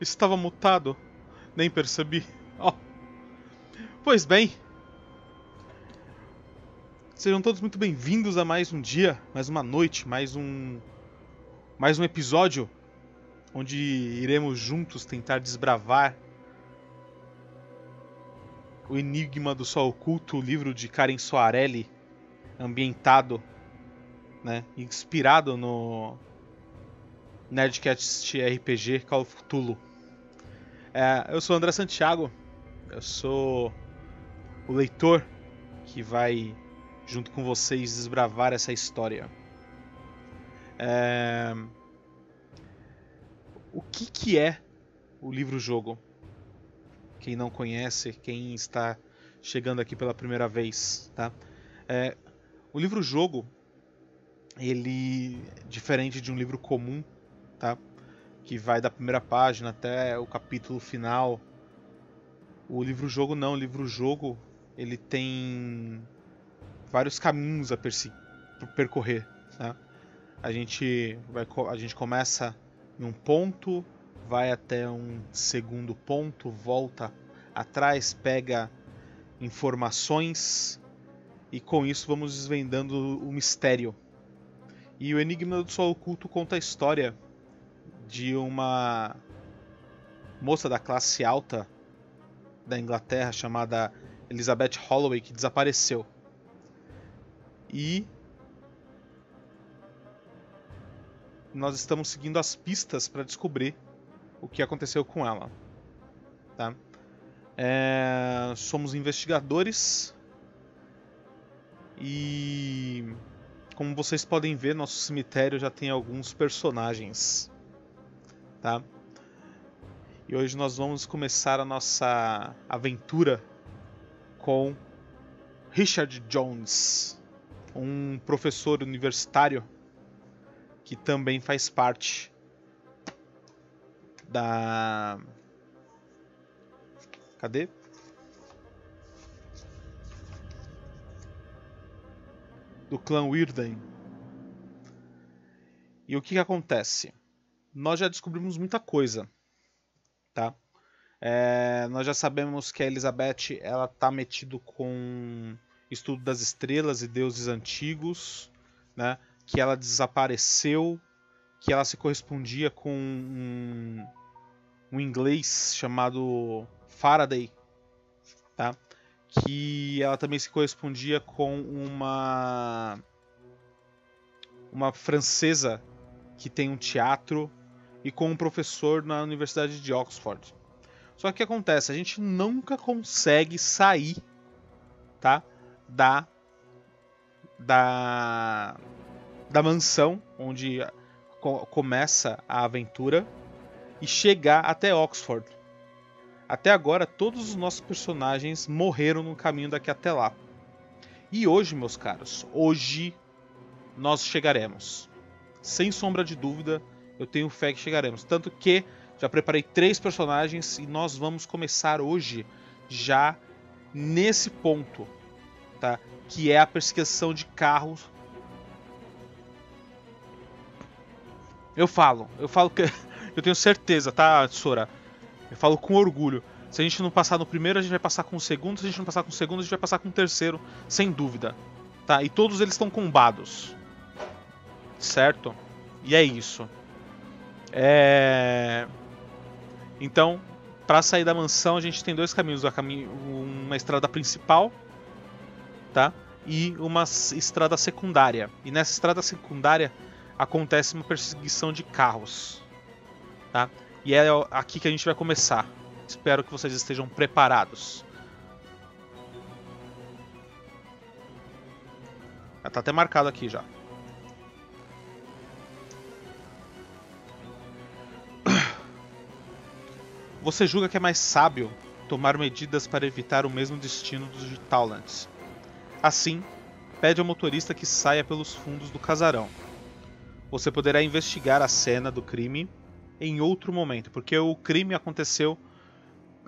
Estava mutado. Nem percebi. Oh. Pois bem. Sejam todos muito bem-vindos a mais um dia, mais uma noite, mais um. Mais um episódio onde iremos juntos tentar desbravar o Enigma do Sol Oculto, o livro de Karen Soarelli, ambientado, né, inspirado no Nerdcast RPG Call of Cthulhu. É, eu sou André Santiago, eu sou o leitor que vai, junto com vocês, desbravar essa história. É... O que, que é o livro-jogo? Quem não conhece, quem está chegando aqui pela primeira vez, tá? É, o livro-jogo, ele, diferente de um livro comum, tá? Que vai da primeira página até o capítulo final. O livro-jogo não, o livro-jogo ele tem vários caminhos a percorrer, tá? A gente vai, a gente começa em um ponto, vai até um segundo ponto, volta atrás, pega informações e com isso vamos desvendando o mistério. E o Enigma do Sol Oculto conta a história de uma moça da classe alta da Inglaterra chamada Elizabeth Holloway que desapareceu. E nós estamos seguindo as pistas para descobrir o que aconteceu com ela. Tá? É, somos investigadores e, como vocês podem ver, nosso cemitério já tem alguns personagens. Tá? E hoje nós vamos começar a nossa aventura com Richard Jones, um professor universitário que também faz parte da. Cadê? Do clã Wirden. E o que, que acontece? Nós já descobrimos muita coisa, tá? É, nós já sabemos que a Elizabeth ela tá metido com estudo das estrelas e deuses antigos, né? que ela desapareceu, que ela se correspondia com um, um inglês chamado Faraday, tá? que ela também se correspondia com uma uma francesa que tem um teatro e com um professor na Universidade de Oxford. Só que o que acontece? A gente nunca consegue sair, tá? Da da da mansão onde co começa a aventura e chegar até Oxford. Até agora, todos os nossos personagens morreram no caminho daqui até lá. E hoje, meus caros, hoje nós chegaremos. Sem sombra de dúvida, eu tenho fé que chegaremos. Tanto que já preparei três personagens e nós vamos começar hoje já nesse ponto, tá? Que é a perseguição de carros Eu falo, eu falo que. Eu tenho certeza, tá, Sora? Eu falo com orgulho. Se a gente não passar no primeiro, a gente vai passar com o segundo. Se a gente não passar com o segundo, a gente vai passar com o terceiro, sem dúvida. Tá? E todos eles estão combados. Certo? E é isso. É... Então, para sair da mansão, a gente tem dois caminhos: uma estrada principal, tá? E uma estrada secundária. E nessa estrada secundária acontece uma perseguição de carros. Tá? E é aqui que a gente vai começar. Espero que vocês estejam preparados. Tá até marcado aqui já. Você julga que é mais sábio tomar medidas para evitar o mesmo destino dos de. Assim, pede ao motorista que saia pelos fundos do casarão você poderá investigar a cena do crime em outro momento, porque o crime aconteceu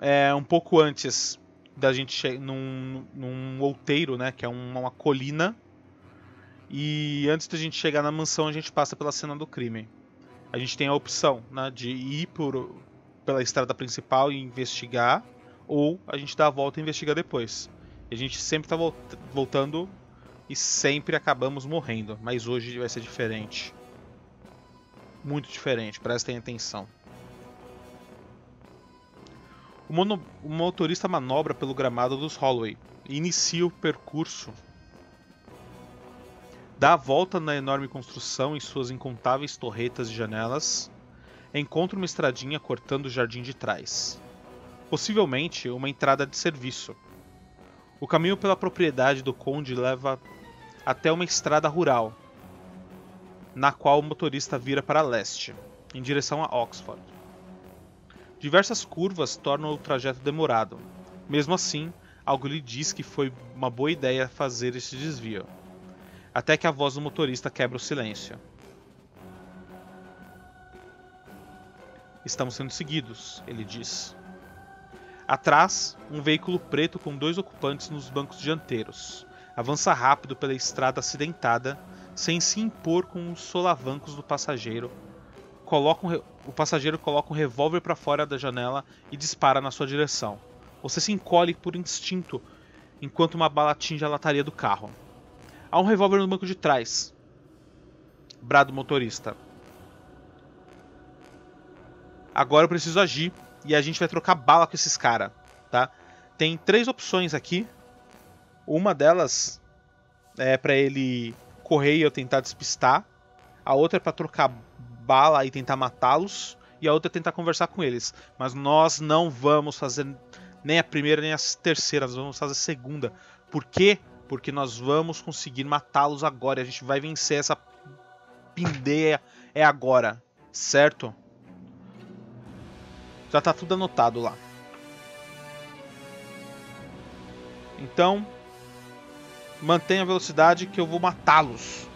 é, um pouco antes da gente num, num outeiro, né, que é uma, uma colina, e antes da gente chegar na mansão a gente passa pela cena do crime. A gente tem a opção né, de ir por, pela estrada principal e investigar, ou a gente dá a volta e investiga depois. E a gente sempre tá voltando e sempre acabamos morrendo, mas hoje vai ser diferente. Muito diferente, prestem atenção. O, mono, o motorista manobra pelo gramado dos Holloway e inicia o percurso dá a volta na enorme construção em suas incontáveis torretas e janelas, encontra uma estradinha cortando o jardim de trás. Possivelmente uma entrada de serviço. O caminho pela propriedade do conde leva até uma estrada rural, na qual o motorista vira para leste, em direção a Oxford. Diversas curvas tornam o trajeto demorado. Mesmo assim, algo lhe diz que foi uma boa ideia fazer esse desvio até que a voz do motorista quebra o silêncio. Estamos sendo seguidos, ele diz. Atrás, um veículo preto com dois ocupantes nos bancos dianteiros. Avança rápido pela estrada acidentada, sem se impor com os solavancos do passageiro. Coloca um o passageiro coloca um revólver para fora da janela e dispara na sua direção. Você se encolhe por instinto enquanto uma bala atinge a lataria do carro. Há um revólver no banco de trás. Brado motorista. Agora eu preciso agir e a gente vai trocar bala com esses caras, tá? Tem três opções aqui. Uma delas é para ele correr e eu tentar despistar. A outra é para trocar bala e tentar matá-los. E a outra é tentar conversar com eles. Mas nós não vamos fazer nem a primeira nem a terceira, nós vamos fazer a segunda. Por quê? porque nós vamos conseguir matá-los agora. A gente vai vencer essa pindeia é agora, certo? Já tá tudo anotado lá. Então, mantenha a velocidade que eu vou matá-los.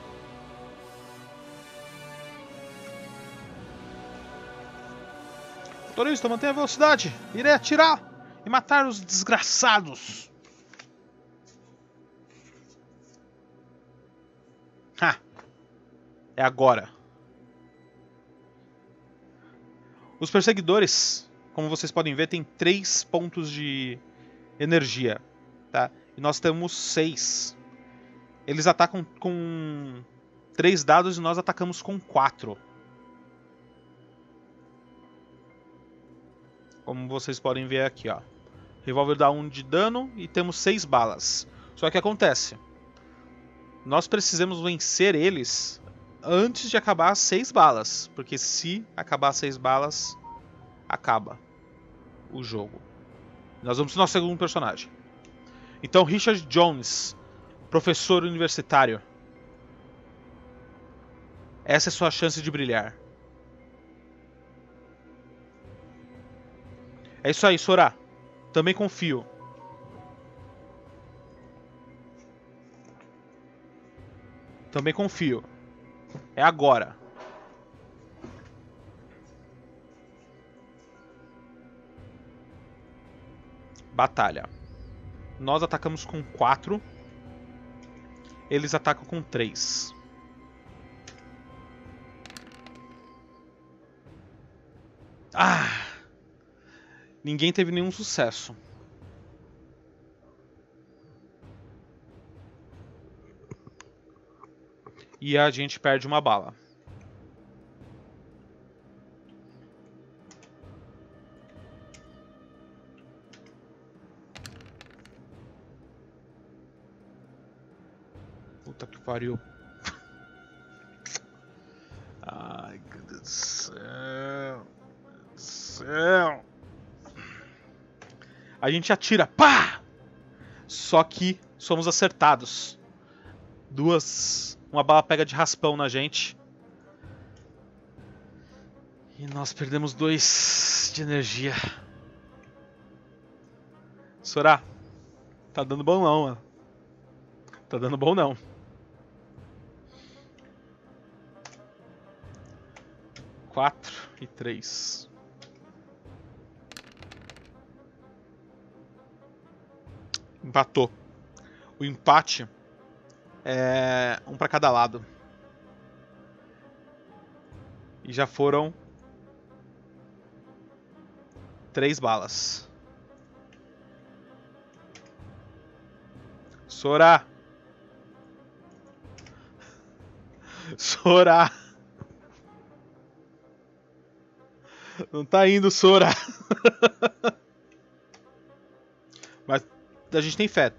Motorista, mantenha a velocidade. Irei atirar e matar os desgraçados. Ha! É agora. Os perseguidores, como vocês podem ver, têm três pontos de energia, tá? E nós temos seis. Eles atacam com três dados e nós atacamos com quatro. Como vocês podem ver aqui, ó. Revólver dá um de dano e temos seis balas. Só que acontece, nós precisamos vencer eles antes de acabar as seis balas. Porque se acabar as seis balas, acaba o jogo. Nós vamos pro nosso segundo personagem. Então, Richard Jones, professor universitário. Essa é sua chance de brilhar. É isso aí, Sora. Também confio. Também confio. É agora. Batalha. Nós atacamos com 4. Eles atacam com 3. Ah! Ninguém teve nenhum sucesso. e a gente perde uma bala. Pariu. Ai, meu Deus do céu. Meu Deus do céu. A gente atira, pá! Só que somos acertados. Duas uma bala pega de raspão na gente. E nós perdemos dois de energia. Sora, tá dando bom não, mano. Tá dando bom não. Quatro e três. Empatou. O empate é, um para cada lado. E já foram Três balas. Sora! Sora! Não tá indo, Sora! Mas a gente tem fé.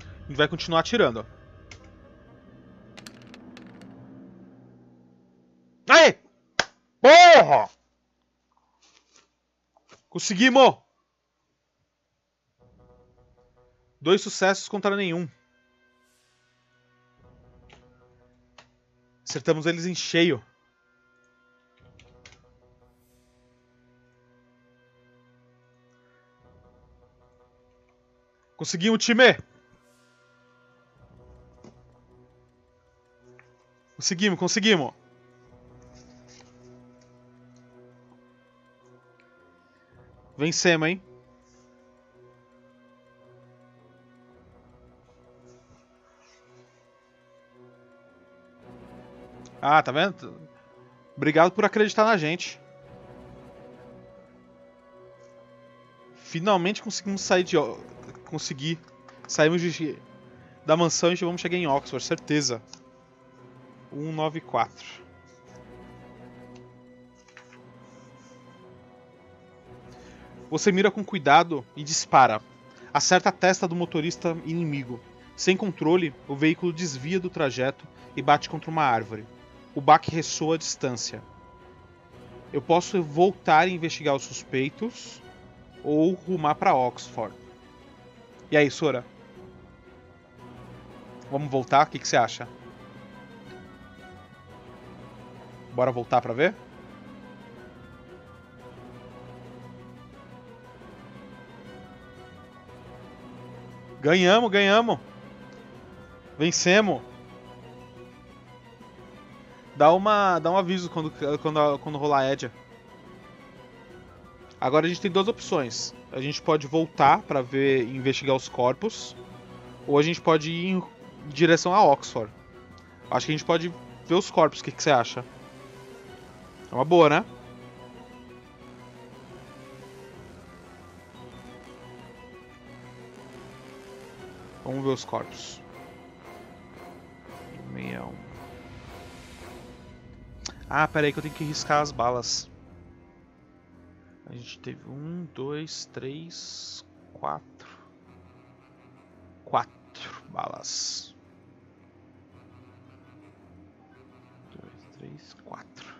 A gente vai continuar atirando. Aê! Porra! Conseguimos! Dois sucessos contra nenhum. Acertamos eles em cheio. Conseguimos, time! Conseguimos, conseguimos. Vencemos, hein? Ah, tá vendo? Obrigado por acreditar na gente. Finalmente conseguimos sair de. Conseguir. Saímos de... da mansão e vamos chegar em Oxford, certeza. 194. Você mira com cuidado e dispara. Acerta a testa do motorista inimigo. Sem controle, o veículo desvia do trajeto e bate contra uma árvore. O baque ressoa à distância. Eu posso voltar e investigar os suspeitos ou rumar para Oxford. E aí, Sora? Vamos voltar? O que, você acha? Bora voltar para ver? Ganhamos, ganhamos. Vencemos. Dá uma, dá um aviso quando quando quando rolar a Edia. Agora a gente tem duas opções. A gente pode voltar para ver investigar os corpos, ou a gente pode ir em direção a Oxford. Acho que a gente pode ver os corpos. O que, que você acha? É uma boa, né? Vamos ver os corpos. Meião. Ah, pera aí que eu tenho que riscar as balas. A gente teve um, dois, três, quatro. Quatro balas. Dois, três, quatro.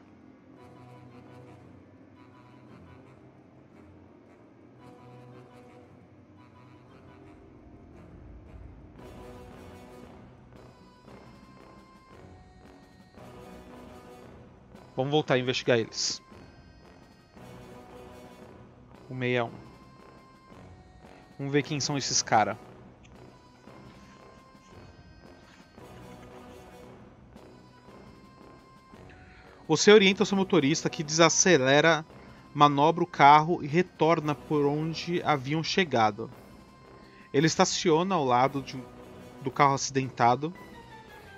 Vamos voltar a investigar eles. O 61. Vamos ver quem são esses caras. Você orienta o seu motorista que desacelera, manobra o carro e retorna por onde haviam chegado. Ele estaciona ao lado de, do carro acidentado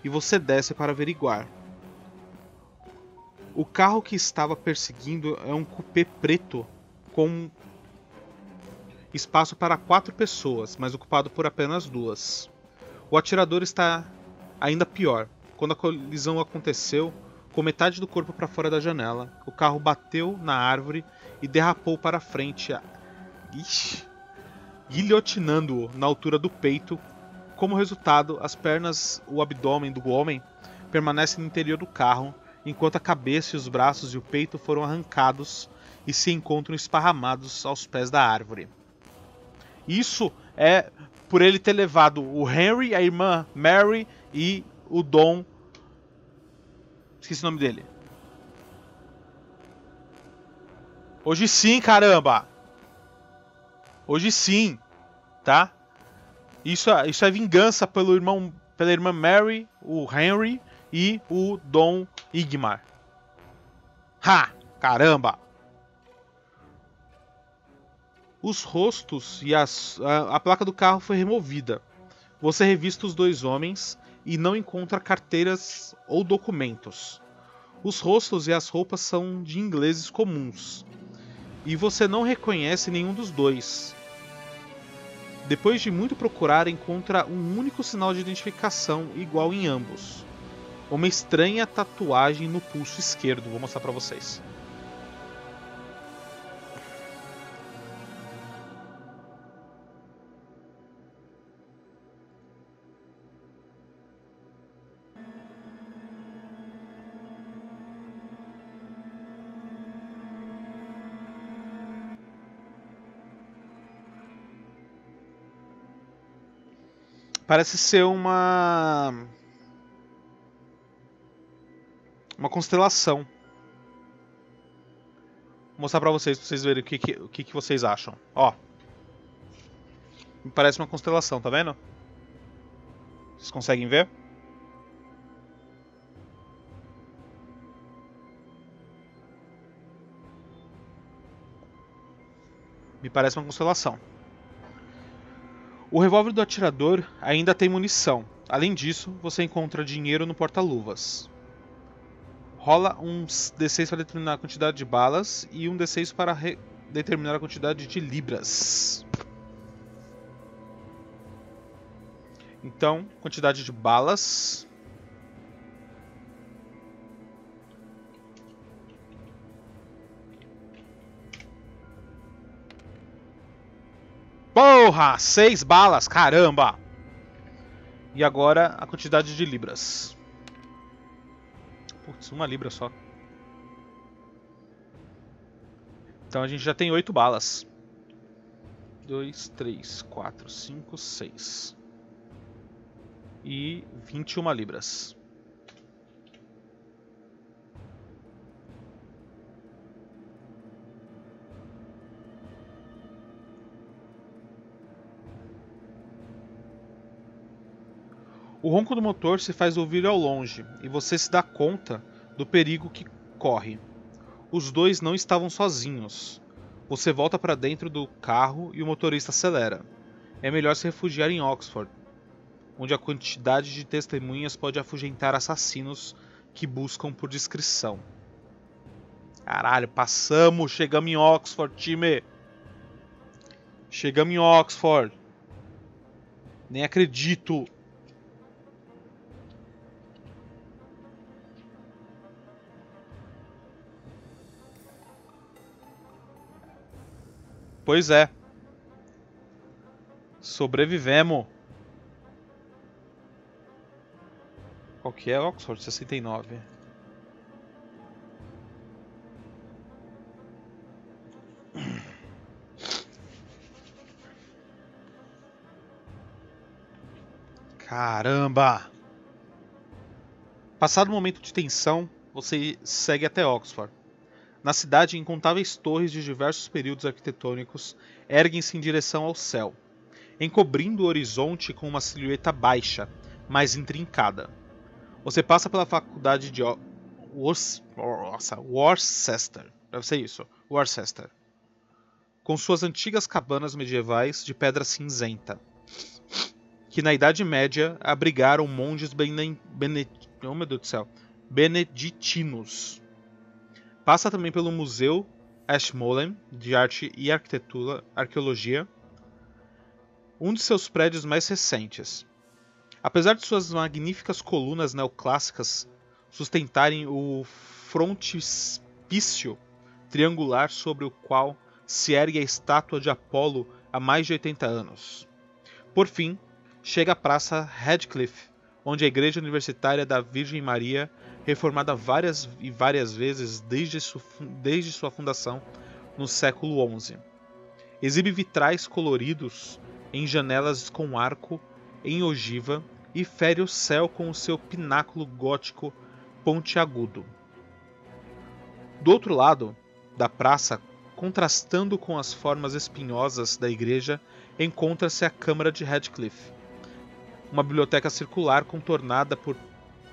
e você desce para averiguar. O carro que estava perseguindo é um coupé preto com espaço para quatro pessoas, mas ocupado por apenas duas. O atirador está ainda pior. Quando a colisão aconteceu, com metade do corpo para fora da janela, o carro bateu na árvore e derrapou para frente, Ixi, guilhotinando-o na altura do peito. Como resultado, as pernas, o abdômen do homem permanecem no interior do carro enquanto a cabeça, os braços e o peito foram arrancados e se encontram esparramados aos pés da árvore. Isso é por ele ter levado o Henry, a irmã Mary e o Dom. Esqueci o nome dele. Hoje sim, caramba! Hoje sim, tá? Isso, é, isso é vingança pelo irmão, pela irmã Mary, o Henry e o Dom Igmar. Ha! Caramba! Os rostos e as, a, a placa do carro foi removida. Você revista os dois homens e não encontra carteiras ou documentos. Os rostos e as roupas são de ingleses comuns. e você não reconhece nenhum dos dois. Depois de muito procurar, encontra um único sinal de identificação igual em ambos. Uma estranha tatuagem no pulso esquerdo. Vou mostrar para vocês. Parece ser uma. Uma constelação. Vou mostrar pra vocês, pra vocês verem o que, que, o que, que vocês acham. Ó. Parece uma constelação, tá vendo? Vocês conseguem ver? Me parece uma constelação. O revólver do atirador ainda tem munição. Além disso, você encontra dinheiro no porta-luvas. Rola um D6 para determinar a quantidade de balas e um D6 para determinar a quantidade de libras. Então, quantidade de balas. Porra! Seis balas, caramba! E agora a quantidade de libras. Putz, uma libra só. Então a gente já tem oito balas. Dois, três, quatro, cinco, seis. E vinte e uma libras. O ronco do motor se faz ouvir ao longe e você se dá conta do perigo que corre. Os dois não estavam sozinhos. Você volta para dentro do carro e o motorista acelera. É melhor se refugiar em Oxford, onde a quantidade de testemunhas pode afugentar assassinos que buscam por discrição. Caralho, passamos, chegamos em Oxford, time. Chegamos em Oxford. Nem acredito. Pois é. Sobrevivemos. Qual que é? Oxford 69. Caramba! Passado o momento de tensão, você segue até Oxford. Na cidade, incontáveis torres de diversos períodos arquitetônicos erguem-se em direção ao céu, encobrindo o horizonte com uma silhueta baixa, mas intrincada. Você passa pela faculdade de Worcester, deve ser isso, Worcester, com suas antigas cabanas medievais de pedra cinzenta, que na Idade Média abrigaram monges bene... Bene... oh, meu Deus do céu, beneditinos Passa também pelo Museu Ashmolean de Arte e Arquitetura, Arqueologia, um de seus prédios mais recentes. Apesar de suas magníficas colunas neoclássicas sustentarem o frontispício triangular sobre o qual se ergue a estátua de Apolo há mais de 80 anos. Por fim, chega a Praça Radcliffe, onde a Igreja Universitária da Virgem Maria reformada várias e várias vezes desde, su, desde sua fundação no século XI. Exibe vitrais coloridos em janelas com arco em ogiva e fere o céu com o seu pináculo gótico pontiagudo. Do outro lado da praça, contrastando com as formas espinhosas da igreja, encontra-se a Câmara de Radcliffe, uma biblioteca circular contornada por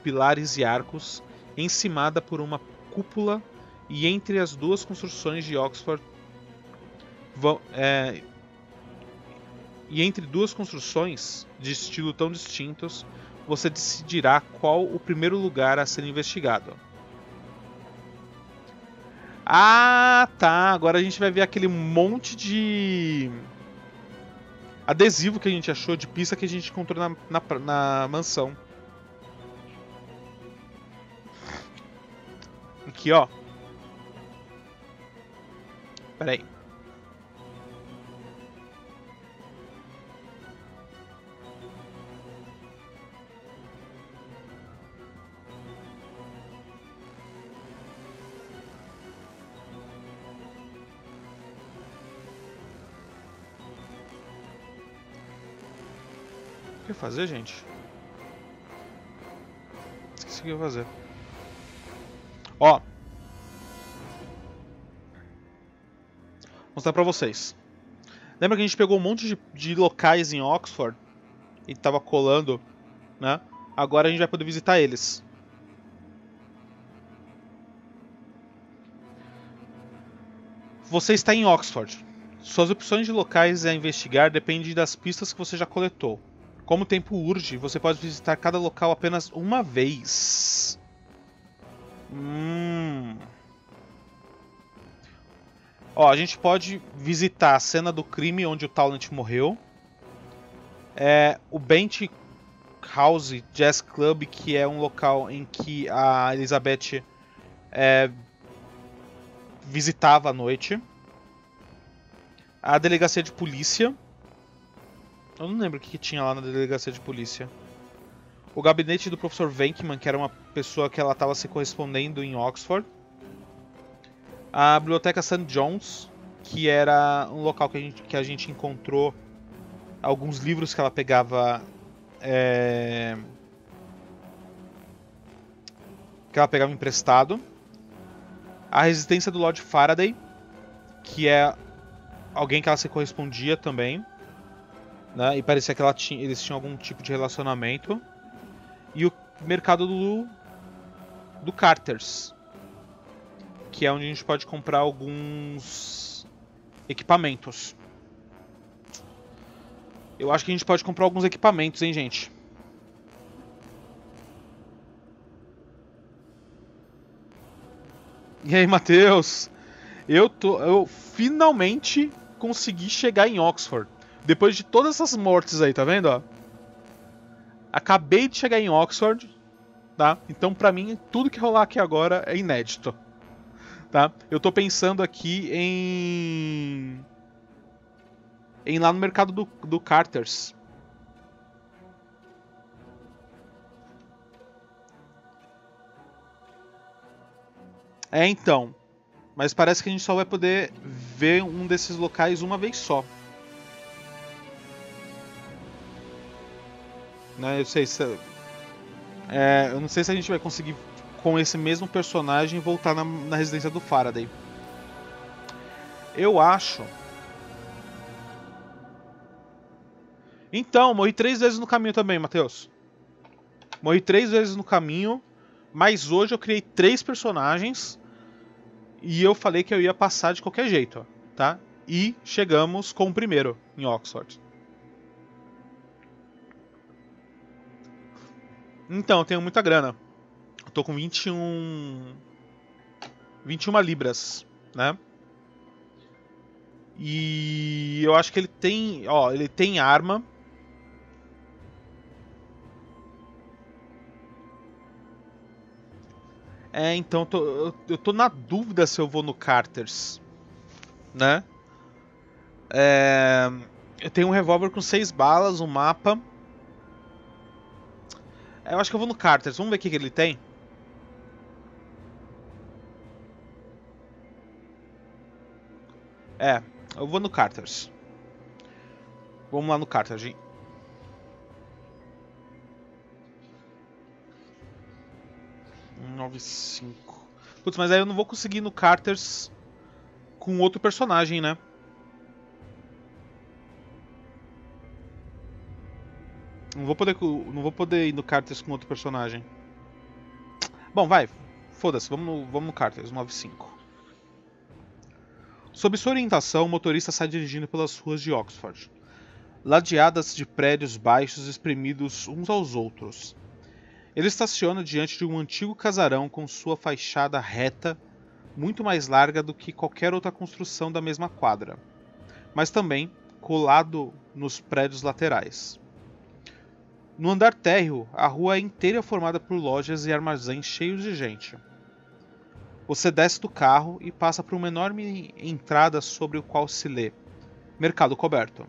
pilares e arcos, encimada por uma cúpula, e entre as duas construções de Oxford vão, é, e entre duas construções de estilo tão distintos, você decidirá qual o primeiro lugar a ser investigado. Ah, tá. Agora a gente vai ver aquele monte de adesivo que a gente achou de pista que a gente encontrou na, na, na mansão. Aqui, ó. Pera aí. O que fazer, gente? Esqueci o que eu fazer. Ó. Vou mostrar pra vocês. Lembra que a gente pegou um monte de, de locais em Oxford e tava colando, né? Agora a gente vai poder visitar eles. Você está em Oxford. Suas opções de locais a investigar dependem das pistas que você já coletou. Como o tempo urge, você pode visitar cada local apenas uma vez. Hum. Ó, a gente pode visitar a cena do crime onde o Talent morreu. É, o Bent House Jazz Club, que é um local em que a Elizabeth é, visitava à noite. A delegacia de polícia. Eu não lembro o que, que tinha lá na delegacia de polícia o gabinete do professor Venkman, que era uma pessoa que ela estava se correspondendo em Oxford, a biblioteca St. John's, que era um local que a gente, que a gente encontrou alguns livros que ela pegava é... que ela pegava emprestado, a residência do Lord Faraday, que é alguém que ela se correspondia também, né? E parecia que tinha, eles tinham algum tipo de relacionamento e o mercado do, do Carters, que é onde a gente pode comprar alguns equipamentos. Eu acho que a gente pode comprar alguns equipamentos, hein, gente? E aí, Matheus? Eu tô, eu finalmente consegui chegar em Oxford. Depois de todas essas mortes aí, tá vendo, ó? Acabei de chegar em Oxford, tá? Então, para mim, tudo que rolar aqui agora é inédito, tá? Eu tô pensando aqui em em lá no mercado do, do Carters. É, então. Mas parece que a gente só vai poder ver um desses locais uma vez só. Né? Eu sei se. É, eu não sei se a gente vai conseguir com esse mesmo personagem voltar na, na residência do Faraday. Eu acho. Então, morri três vezes no caminho também, Matheus. Morri três vezes no caminho, mas hoje eu criei três personagens e eu falei que eu ia passar de qualquer jeito, tá? E chegamos com o primeiro em Oxford. Então, eu tenho muita grana. Eu tô com 21. 21 libras, né? E eu acho que ele tem. Ó, ele tem arma. É, então eu tô, eu tô na dúvida se eu vou no Carters. Né? É, eu tenho um revólver com seis balas, um mapa. Eu acho que eu vou no Carters. Vamos ver o que, que ele tem. É, eu vou no Carters. Vamos lá no Carters, nove cinco. Putz, mas aí eu não vou conseguir no Carters com outro personagem, né? Não vou poder, não vou poder ir no Carters com outro personagem. Bom, vai. Foda-se, vamos no, vamos no Carters, 95. Sob sua orientação, o motorista sai dirigindo pelas ruas de Oxford, ladeadas de prédios baixos espremidos uns aos outros. Ele estaciona diante de um antigo casarão com sua fachada reta muito mais larga do que qualquer outra construção da mesma quadra, mas também colado nos prédios laterais. No andar térreo, a rua é inteira formada por lojas e armazéns cheios de gente. Você desce do carro e passa por uma enorme entrada sobre o qual se lê Mercado Coberto.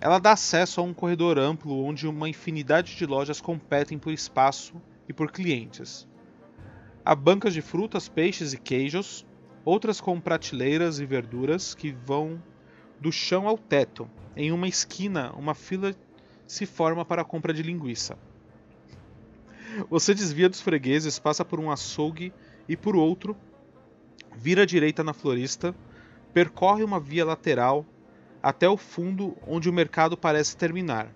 Ela dá acesso a um corredor amplo onde uma infinidade de lojas competem por espaço e por clientes. Há bancas de frutas, peixes e queijos, outras com prateleiras e verduras que vão do chão ao teto. Em uma esquina, uma fila se forma para a compra de linguiça. Você desvia dos fregueses, passa por um açougue e por outro, vira à direita na florista, percorre uma via lateral até o fundo onde o mercado parece terminar.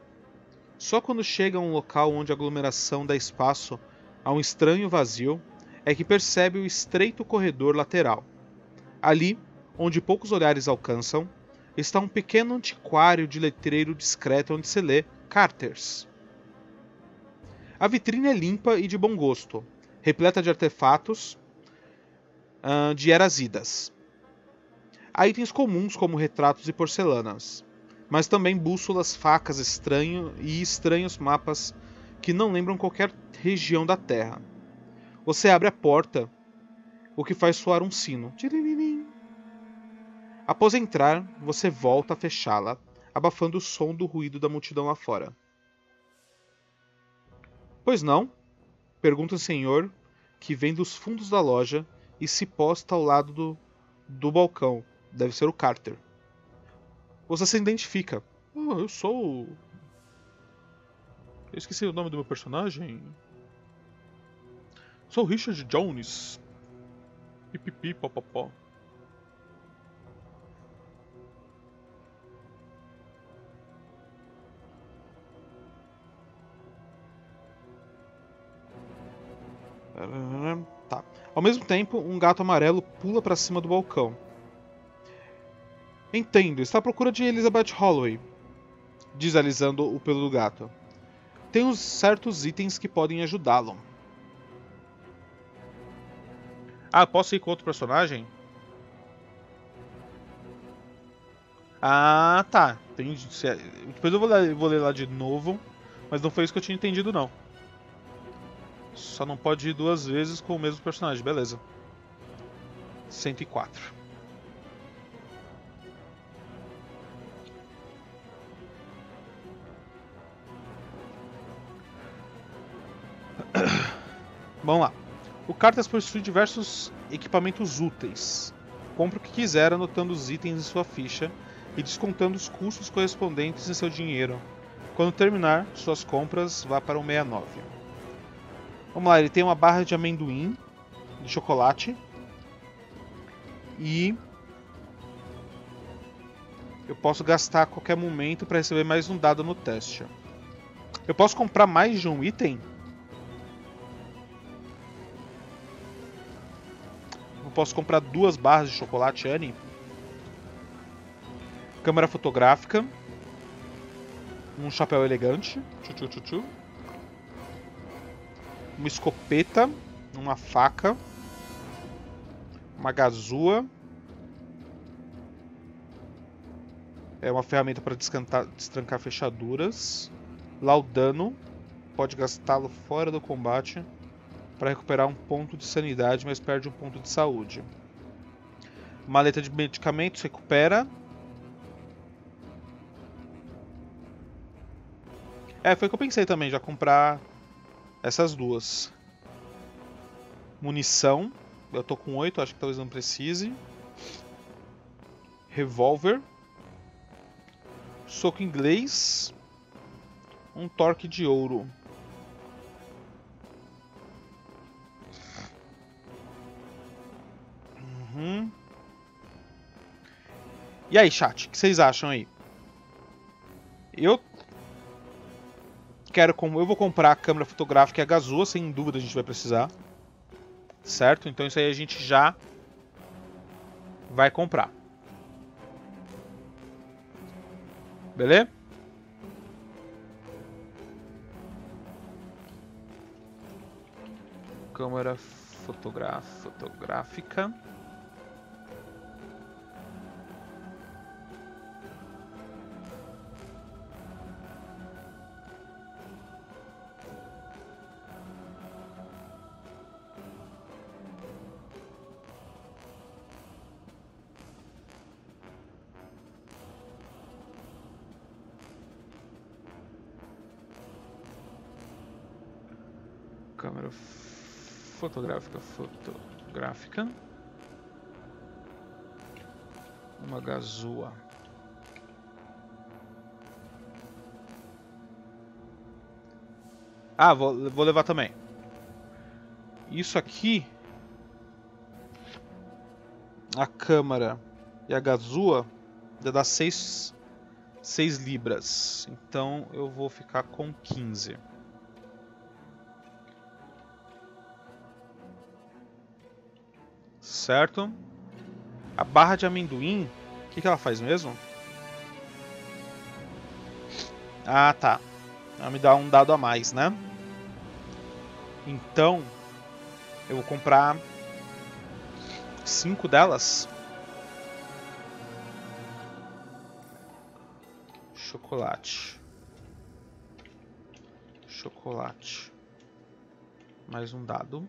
Só quando chega a um local onde a aglomeração dá espaço a um estranho vazio é que percebe o estreito corredor lateral. Ali, onde poucos olhares alcançam, está um pequeno antiquário de letreiro discreto onde se lê Carters. A vitrine é limpa e de bom gosto, repleta de artefatos uh, de eras idas. Há itens comuns como retratos e porcelanas, mas também bússolas, facas estranho e estranhos mapas que não lembram qualquer região da Terra. Você abre a porta, o que faz soar um sino. Após entrar, você volta a fechá-la, abafando o som do ruído da multidão lá fora. Pois não? Pergunta o senhor, que vem dos fundos da loja e se posta ao lado do, do balcão, Deve ser o Carter. Você se identifica. Oh, eu sou. Eu esqueci o nome do meu personagem. Sou Richard Jones. Pipipi, popopó. Tá. Ao mesmo tempo, um gato amarelo pula para cima do balcão. Entendo, está à procura de Elizabeth Holloway, diz alisando o pelo do gato. Tem uns certos itens que podem ajudá-lo. Ah, posso ir com outro personagem? Ah, tá. Entendi. Depois eu vou ler, lá de novo, mas não foi isso que eu tinha entendido, não. Só não pode ir duas vezes com o mesmo personagem, beleza. 104. Vamos lá. O Cartas possui diversos equipamentos úteis. Compre o que quiser anotando os itens em sua ficha e descontando os custos correspondentes em seu dinheiro. Quando terminar suas compras, vá para o 69. Vamos lá, ele tem uma barra de amendoim, de chocolate. E eu posso gastar a qualquer momento para receber mais um dado no teste. Eu posso comprar mais de um item? posso comprar duas barras de chocolate Annie. Câmera fotográfica. Um chapéu elegante. Tchu, tchu, tchu, tchu. Uma escopeta. Uma faca. Uma gazua. É uma ferramenta para destrancar fechaduras. Laudano. Pode gastá-lo fora do combate para recuperar um ponto de sanidade, mas perde um ponto de saúde. Maleta de medicamentos recupera. É, foi o que eu pensei também, já comprar essas duas. Munição. Eu tô com 8, acho que talvez não precise. Revólver. Soco inglês. Um torque de ouro. Uhum. E aí, chat, o que vocês acham aí? Eu quero como eu vou comprar a câmera fotográfica e a Gazua, sem dúvida a gente vai precisar. Certo? Então isso aí a gente já vai comprar. Beleza? Câmera fotográfica. Câmera fotográfica, fotográfica. Uma gazua. Ah, vou, vou levar também. Isso aqui... A câmera e a gazua já dá 6 libras. Então eu vou ficar com 15. Certo? A barra de amendoim, o que, que ela faz mesmo? Ah, tá. Ela me dá um dado a mais, né? Então, eu vou comprar cinco delas. Chocolate. Chocolate. Mais um dado.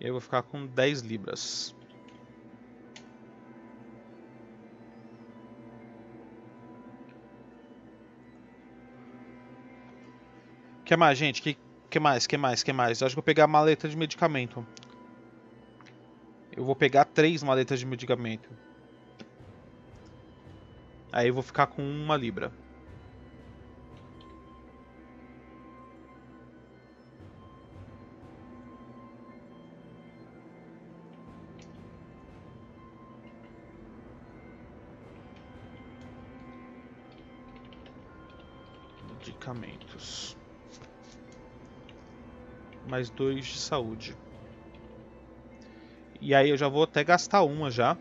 Eu vou ficar com 10 libras. que mais, gente? Que, que mais? Que mais? Que mais? Eu acho que vou pegar a maleta de medicamento. Eu vou pegar três maletas de medicamento. Aí eu vou ficar com uma libra. Mais dois de saúde. E aí eu já vou até gastar uma já.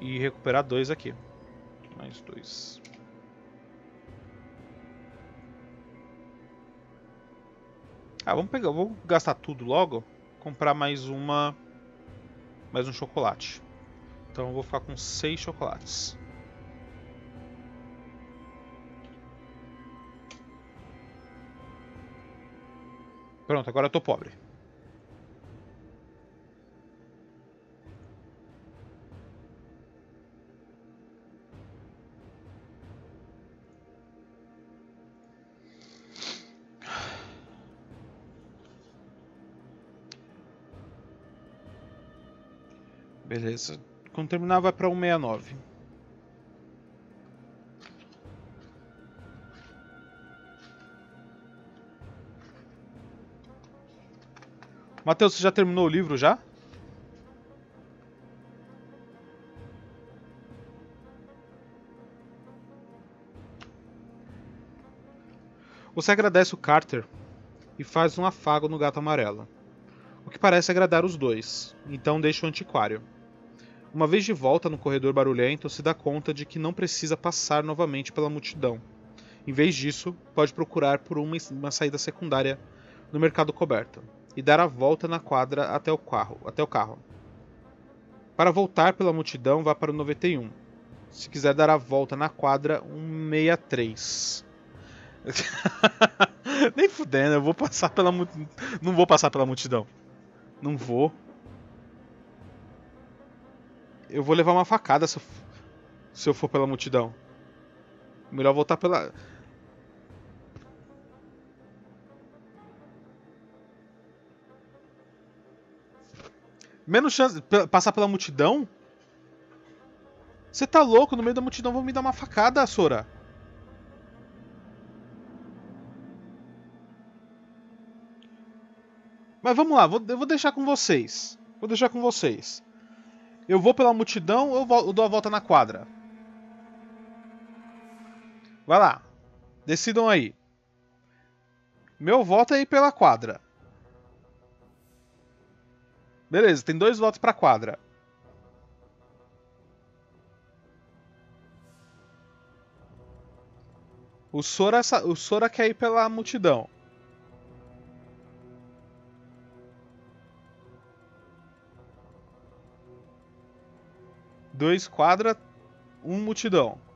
E recuperar dois aqui. Mais dois. Ah, vamos pegar, vou gastar tudo logo. Comprar mais uma, mais um chocolate. Então eu vou ficar com seis chocolates. Pronto, agora eu tô pobre. Beleza. Quando terminar vai para 169. Matheus, você já terminou o livro já? Você agradece o Carter e faz um afago no gato amarelo, o que parece agradar os dois, então deixa o antiquário. Uma vez de volta no corredor barulhento, se dá conta de que não precisa passar novamente pela multidão. Em vez disso, pode procurar por uma, uma saída secundária no mercado coberto e dar a volta na quadra até o carro. Até o carro. Para voltar pela multidão, vá para o 91. Se quiser dar a volta na quadra, 163. Nem fudendo, eu vou passar pela não vou passar pela multidão. Não vou. Eu vou levar uma facada se eu, se eu for pela multidão. Melhor voltar pela Menos chance. Passar pela multidão? Você tá louco? No meio da multidão vão me dar uma facada, Sora. Mas vamos lá, vou, eu vou deixar com vocês. Vou deixar com vocês. Eu vou pela multidão ou eu dou a volta na quadra? Vai lá. Decidam aí. Meu voto é ir pela quadra. Beleza, tem dois votos pra quadra. O Sora, o Sora quer ir pela multidão. Dois quadra, um multidão.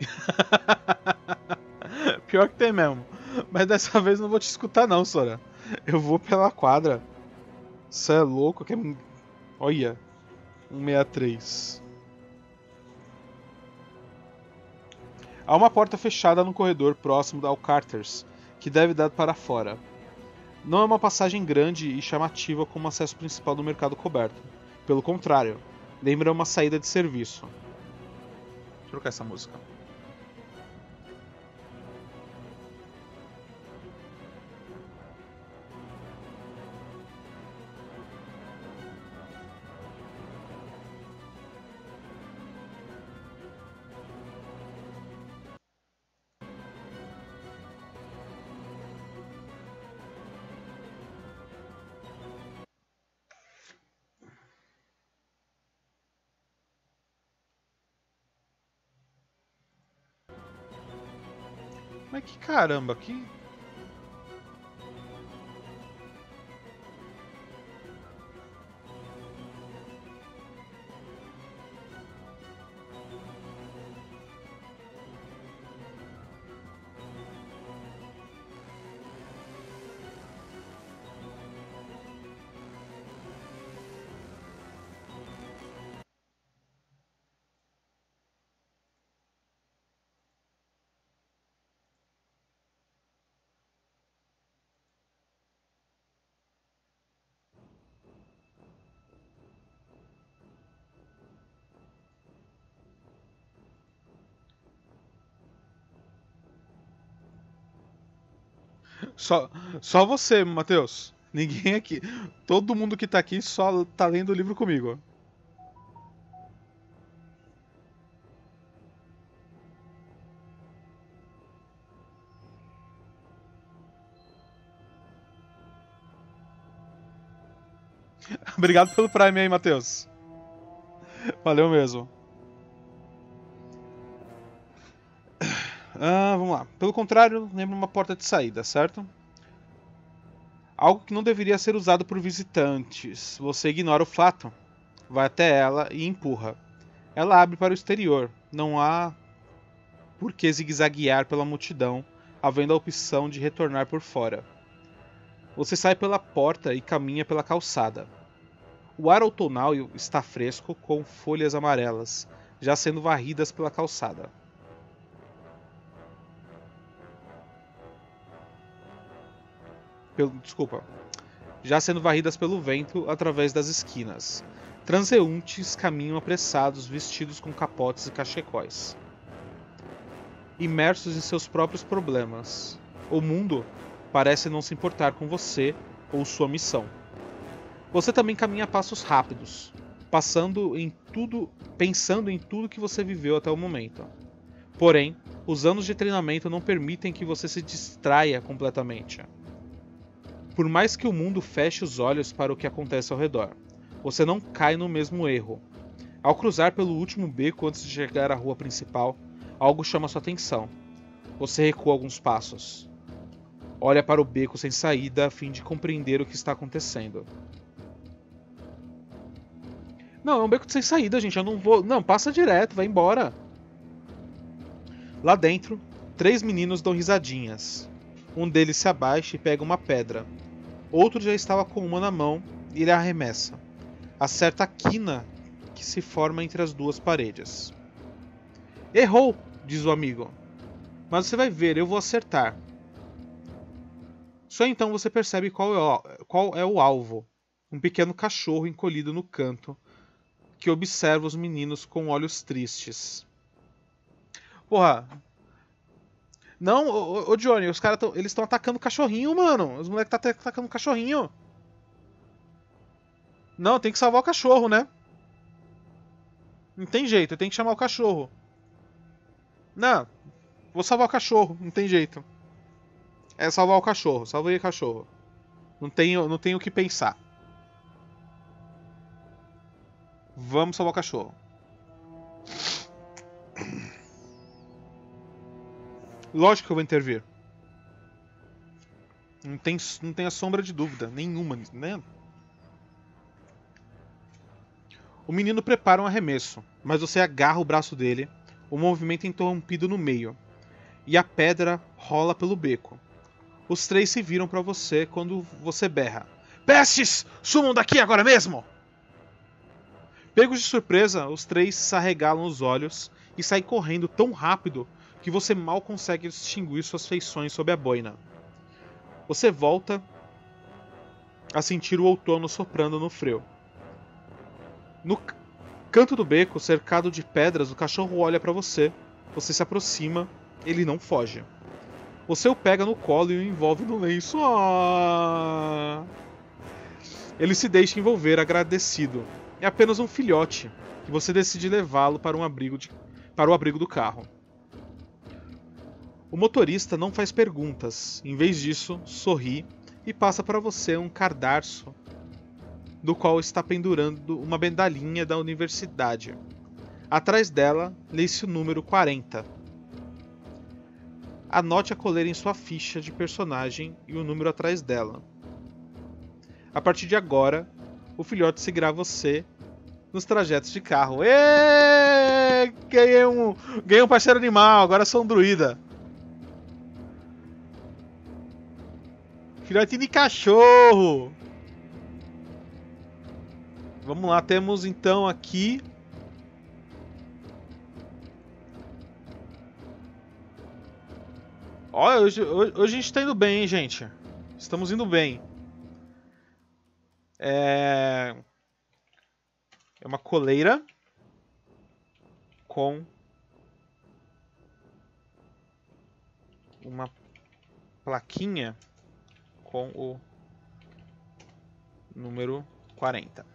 Pior que tem mesmo. Mas dessa vez não vou te escutar não, Sora. Eu vou pela quadra. Você é louco? Que... É olha. 163. Há uma porta fechada no corredor próximo da Carters, que deve dar para fora. Não é uma passagem grande e chamativa como acesso principal do mercado coberto. Pelo contrário, lembra uma saída de serviço. Eu trocar essa música. Caramba, que. Só, só você, Matheus. Ninguém aqui. Todo mundo que tá aqui só tá lendo o livro comigo. Obrigado pelo Prime aí, Matheus. Valeu mesmo. Ah, vamos lá. Pelo contrário, lembra uma porta de saída, certo? Algo que não deveria ser usado por visitantes. Você ignora o fato, vai até ela e empurra. Ela abre para o exterior. Não há por que zigue-zaguear pela multidão, havendo a opção de retornar por fora. Você sai pela porta e caminha pela calçada. O ar outonal está fresco, com folhas amarelas, já sendo varridas pela calçada. Pelo, desculpa, já sendo varridas pelo vento através das esquinas. Transeuntes caminham apressados, vestidos com capotes e cachecóis. Imersos em seus próprios problemas, o mundo parece não se importar com você ou sua missão. Você também caminha a passos rápidos, passando em tudo, pensando em tudo que você viveu até o momento. Porém, os anos de treinamento não permitem que você se distraia completamente. Por mais que o mundo feche os olhos para o que acontece ao redor, você não cai no mesmo erro. Ao cruzar pelo último beco antes de chegar à rua principal, algo chama sua atenção. Você recua alguns passos. Olha para o beco sem saída a fim de compreender o que está acontecendo. Não, é um beco sem saída, gente. Eu não vou. Não, passa direto, vai embora. Lá dentro, três meninos dão risadinhas. Um deles se abaixa e pega uma pedra. Outro já estava com uma na mão e ele arremessa. Acerta a quina que se forma entre as duas paredes. Errou, diz o amigo. Mas você vai ver, eu vou acertar. Só então você percebe qual é, o, qual é o alvo. Um pequeno cachorro encolhido no canto, que observa os meninos com olhos tristes. Porra, não, ô, ô Johnny, os caras eles estão atacando o cachorrinho, mano. Os moleques estão tá atacando o cachorrinho. Não, tem que salvar o cachorro, né? Não tem jeito, tem que chamar o cachorro. Não, vou salvar o cachorro, não tem jeito. É salvar o cachorro, salvei o cachorro. Não tenho, não tenho o que pensar. Vamos salvar o cachorro. Lógico que eu vou intervir. Não tem, não tem a sombra de dúvida, nenhuma, né? O menino prepara um arremesso, mas você agarra o braço dele, o movimento é interrompido no meio, e a pedra rola pelo beco. Os três se viram para você quando você berra: Pestes! Sumam daqui agora mesmo! Pegos de surpresa, os três se arregalam os olhos e saem correndo tão rápido que você mal consegue distinguir suas feições sob a boina. Você volta a sentir o outono soprando no freio. No canto do beco, cercado de pedras, o cachorro olha para você. Você se aproxima, ele não foge. Você o pega no colo e o envolve no lenço. Ah! Ele se deixa envolver, agradecido. É apenas um filhote, que você decide levá-lo para um abrigo de... para o abrigo do carro. O motorista não faz perguntas, em vez disso, sorri e passa para você um cardarço do qual está pendurando uma medalhinha da universidade. Atrás dela, lê-se o número 40. Anote a coleira em sua ficha de personagem e o número atrás dela. A partir de agora, o filhote seguirá você nos trajetos de carro. Êêêê! Ganhei um, ganhei um parceiro animal, agora sou um druida. Filhote de cachorro! Vamos lá, temos então aqui. Olha, hoje, hoje, hoje a gente tá indo bem, hein, gente? Estamos indo bem. É... é uma coleira com uma plaquinha com o número 40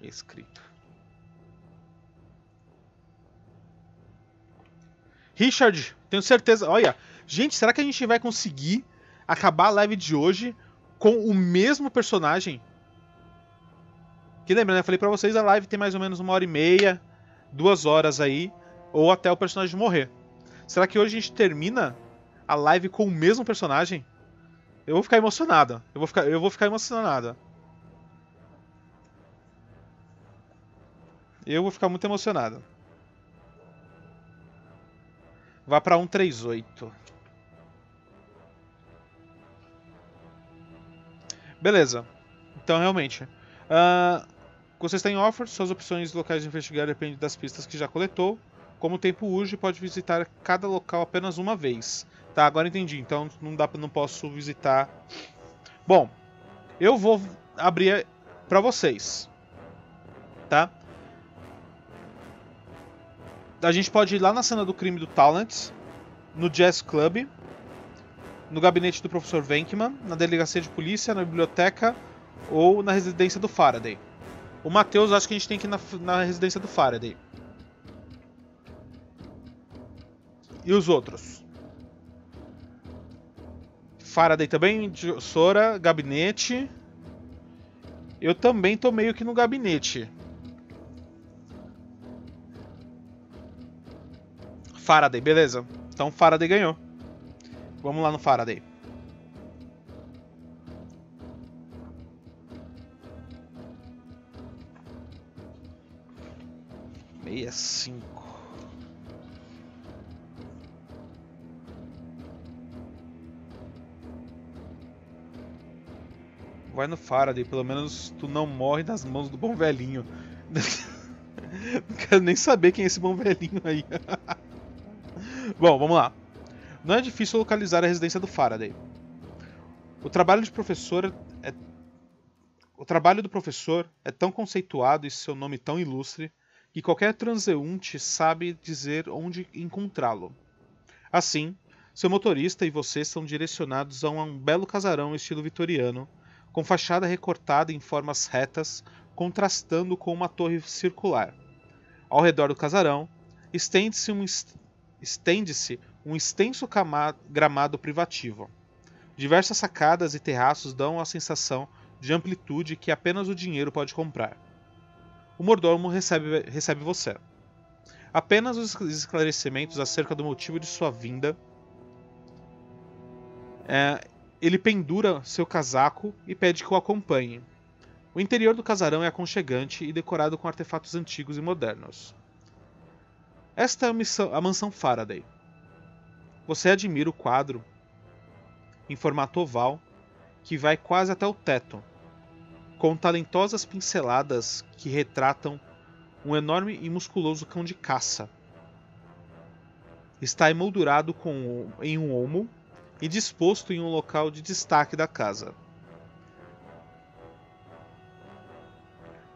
escrito. Richard, tenho certeza. Olha, gente, será que a gente vai conseguir acabar a live de hoje com o mesmo personagem? Que lembra, né? Eu falei pra vocês, a live tem mais ou menos uma hora e meia, duas horas aí, ou até o personagem morrer. Será que hoje a gente termina a live com o mesmo personagem? Eu vou ficar emocionado. Eu vou ficar, eu vou ficar emocionado. Eu vou ficar muito emocionado. Vá para 138. Beleza. Então, realmente. Uh, você está em offer, suas opções locais de investigar dependem das pistas que já coletou. Como o tempo urge, pode visitar cada local apenas uma vez. Tá, agora entendi. Então não dá, não posso visitar. Bom, eu vou abrir para vocês, tá? a gente pode ir lá na cena do crime do Talent, no Jazz Club, no gabinete do professor Venkman, na delegacia de polícia, na biblioteca ou na residência do Faraday. O Matheus acho que a gente tem que ir na, na residência do Faraday. E os outros? Faraday também, Sora, gabinete. Eu também tô meio que no gabinete. Faraday, beleza. Então Faraday ganhou. Vamos lá no Faraday. Meia cinco. Vai no Faraday, pelo menos tu não morre nas mãos do bom velhinho. Não quero nem saber quem é esse bom velhinho aí. Bom, vamos lá. Não é difícil localizar a residência do Faraday. O trabalho de professor é o trabalho do professor é tão conceituado e seu nome tão ilustre que qualquer transeunte sabe dizer onde encontrá-lo. Assim, seu motorista e você são direcionados a um belo casarão estilo vitoriano, com fachada recortada em formas retas, contrastando com uma torre circular. Ao redor do casarão, estende-se um, estende-se um extenso gramado privativo. Diversas sacadas e terraços dão a sensação de amplitude que apenas o dinheiro pode comprar. O mordomo recebe, recebe você. Apenas os esclarecimentos acerca do motivo de sua vinda É, ele pendura seu casaco e pede que o acompanhe. O interior do casarão é aconchegante e decorado com artefatos antigos e modernos. Esta é a, missão, a mansão Faraday. Você admira o quadro em formato oval que vai quase até o teto, com talentosas pinceladas que retratam um enorme e musculoso cão de caça. Está emoldurado com, em um olmo e disposto em um local de destaque da casa.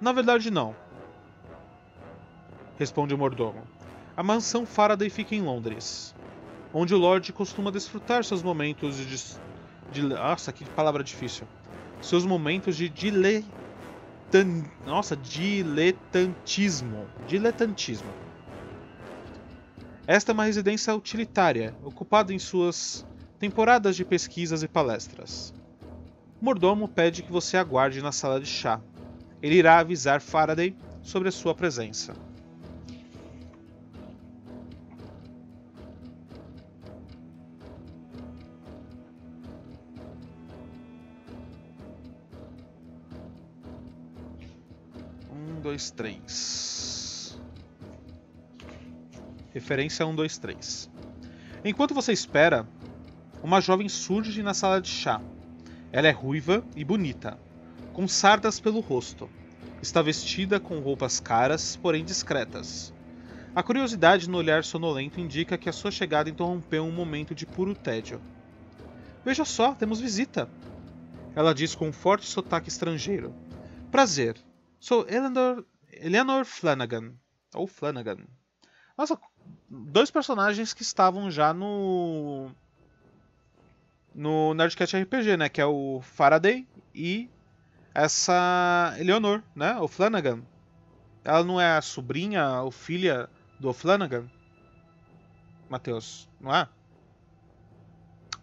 Na verdade, não, responde o mordomo. A mansão Faraday fica em Londres, onde o Lorde costuma desfrutar seus momentos de, de. Nossa, que palavra difícil. Seus momentos de diletan, nossa, diletantismo. Diletantismo. Esta é uma residência utilitária, ocupada em suas temporadas de pesquisas e palestras. Mordomo pede que você aguarde na sala de chá. Ele irá avisar Faraday sobre a sua presença. Um, dois, três. Referência 1, 2, 3. Enquanto você espera, uma jovem surge na sala de chá. Ela é ruiva e bonita, com sardas pelo rosto. Está vestida com roupas caras, porém discretas. A curiosidade no olhar sonolento indica que a sua chegada interrompeu um momento de puro tédio. Veja só, temos visita. Ela diz com um forte sotaque estrangeiro. Prazer. Sou Eleanor, Eleanor Flanagan. Ou Flanagan. Nossa, dois personagens que estavam já no no Nerdcast RPG, né? Que é o Faraday e essa Eleanor, né? O Flanagan. Ela não é a sobrinha ou filha do Flanagan? Matheus, não é?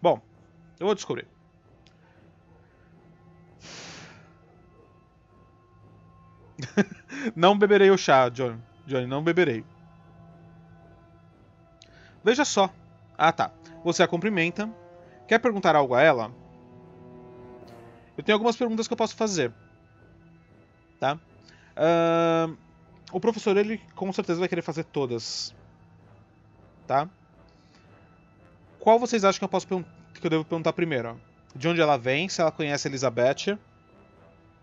Bom, eu vou descobrir. não beberei o chá, John. Johnny, não beberei. Veja só. Ah, tá. Você a cumprimenta, Quer perguntar algo a ela? Eu tenho algumas perguntas que eu posso fazer. Tá? Uh, o professor, ele com certeza vai querer fazer todas. Tá? Qual vocês acham que eu posso que eu devo perguntar primeiro? De onde ela vem, se ela conhece Elizabeth,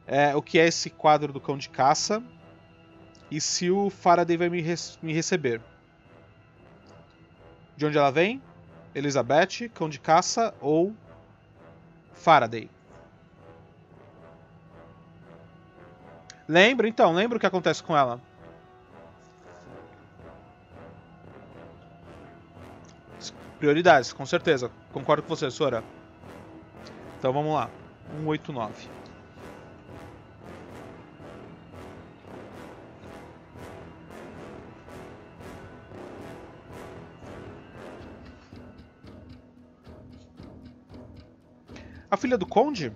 é, o que é esse quadro do cão de caça e se o Faraday vai me, me receber. De onde ela vem, Elizabeth, Cão de Caça ou Faraday? Lembra então, lembra o que acontece com ela? Prioridades, com certeza. Concordo com você, Sora. Então vamos lá. 189. A filha do conde?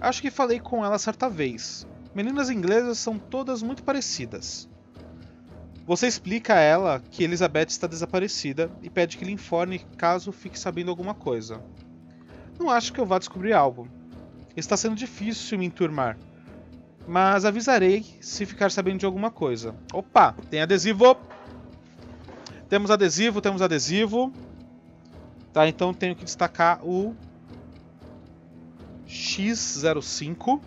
Acho que falei com ela certa vez. Meninas inglesas são todas muito parecidas. Você explica a ela que Elizabeth está desaparecida e pede que lhe informe caso fique sabendo alguma coisa. Não acho que eu vá descobrir algo. Está sendo difícil me enturmar. Mas avisarei se ficar sabendo de alguma coisa. Opa, tem adesivo! Temos adesivo, temos adesivo. Tá, então tenho que destacar o X05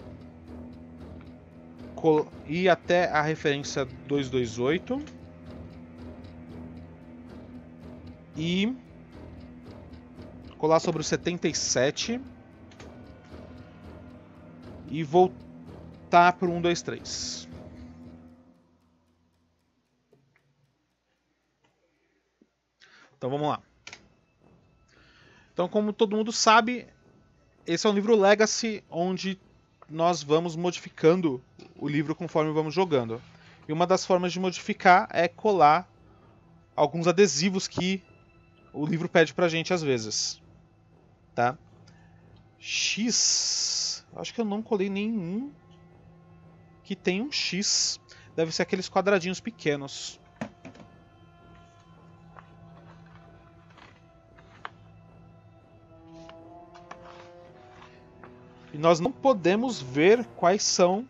e até a referência 228 e colar sobre o 77 e voltar para o 123. Então vamos lá. Então, como todo mundo sabe, esse é um livro Legacy onde nós vamos modificando o livro conforme vamos jogando. E uma das formas de modificar é colar alguns adesivos que o livro pede pra gente às vezes. Tá? X. Acho que eu não colei nenhum que tem um X. Deve ser aqueles quadradinhos pequenos. E nós não podemos ver quais são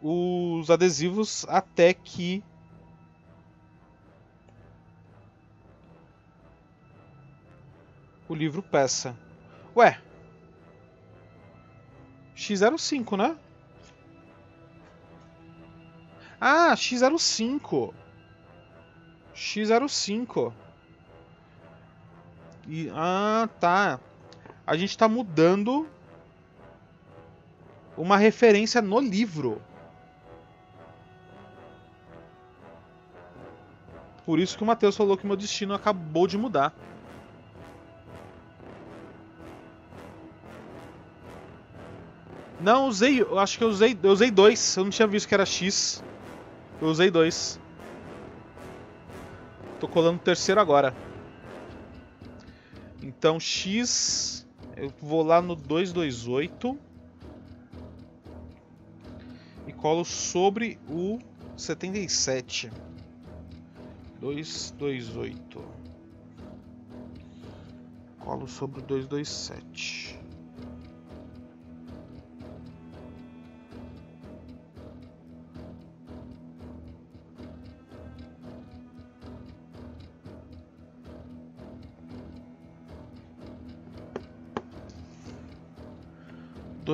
os adesivos até que o livro peça. Ué. X05, né? Ah, X05. X05. E, ah, tá. A gente está mudando uma referência no livro. Por isso que o Matheus falou que meu destino acabou de mudar. Não, usei. Eu acho que eu usei. Eu usei dois. Eu não tinha visto que era X. Eu usei dois. Tô colando o terceiro agora. Então X. Eu vou lá no 228. E colo sobre o 77. 228. Colo sobre o 227.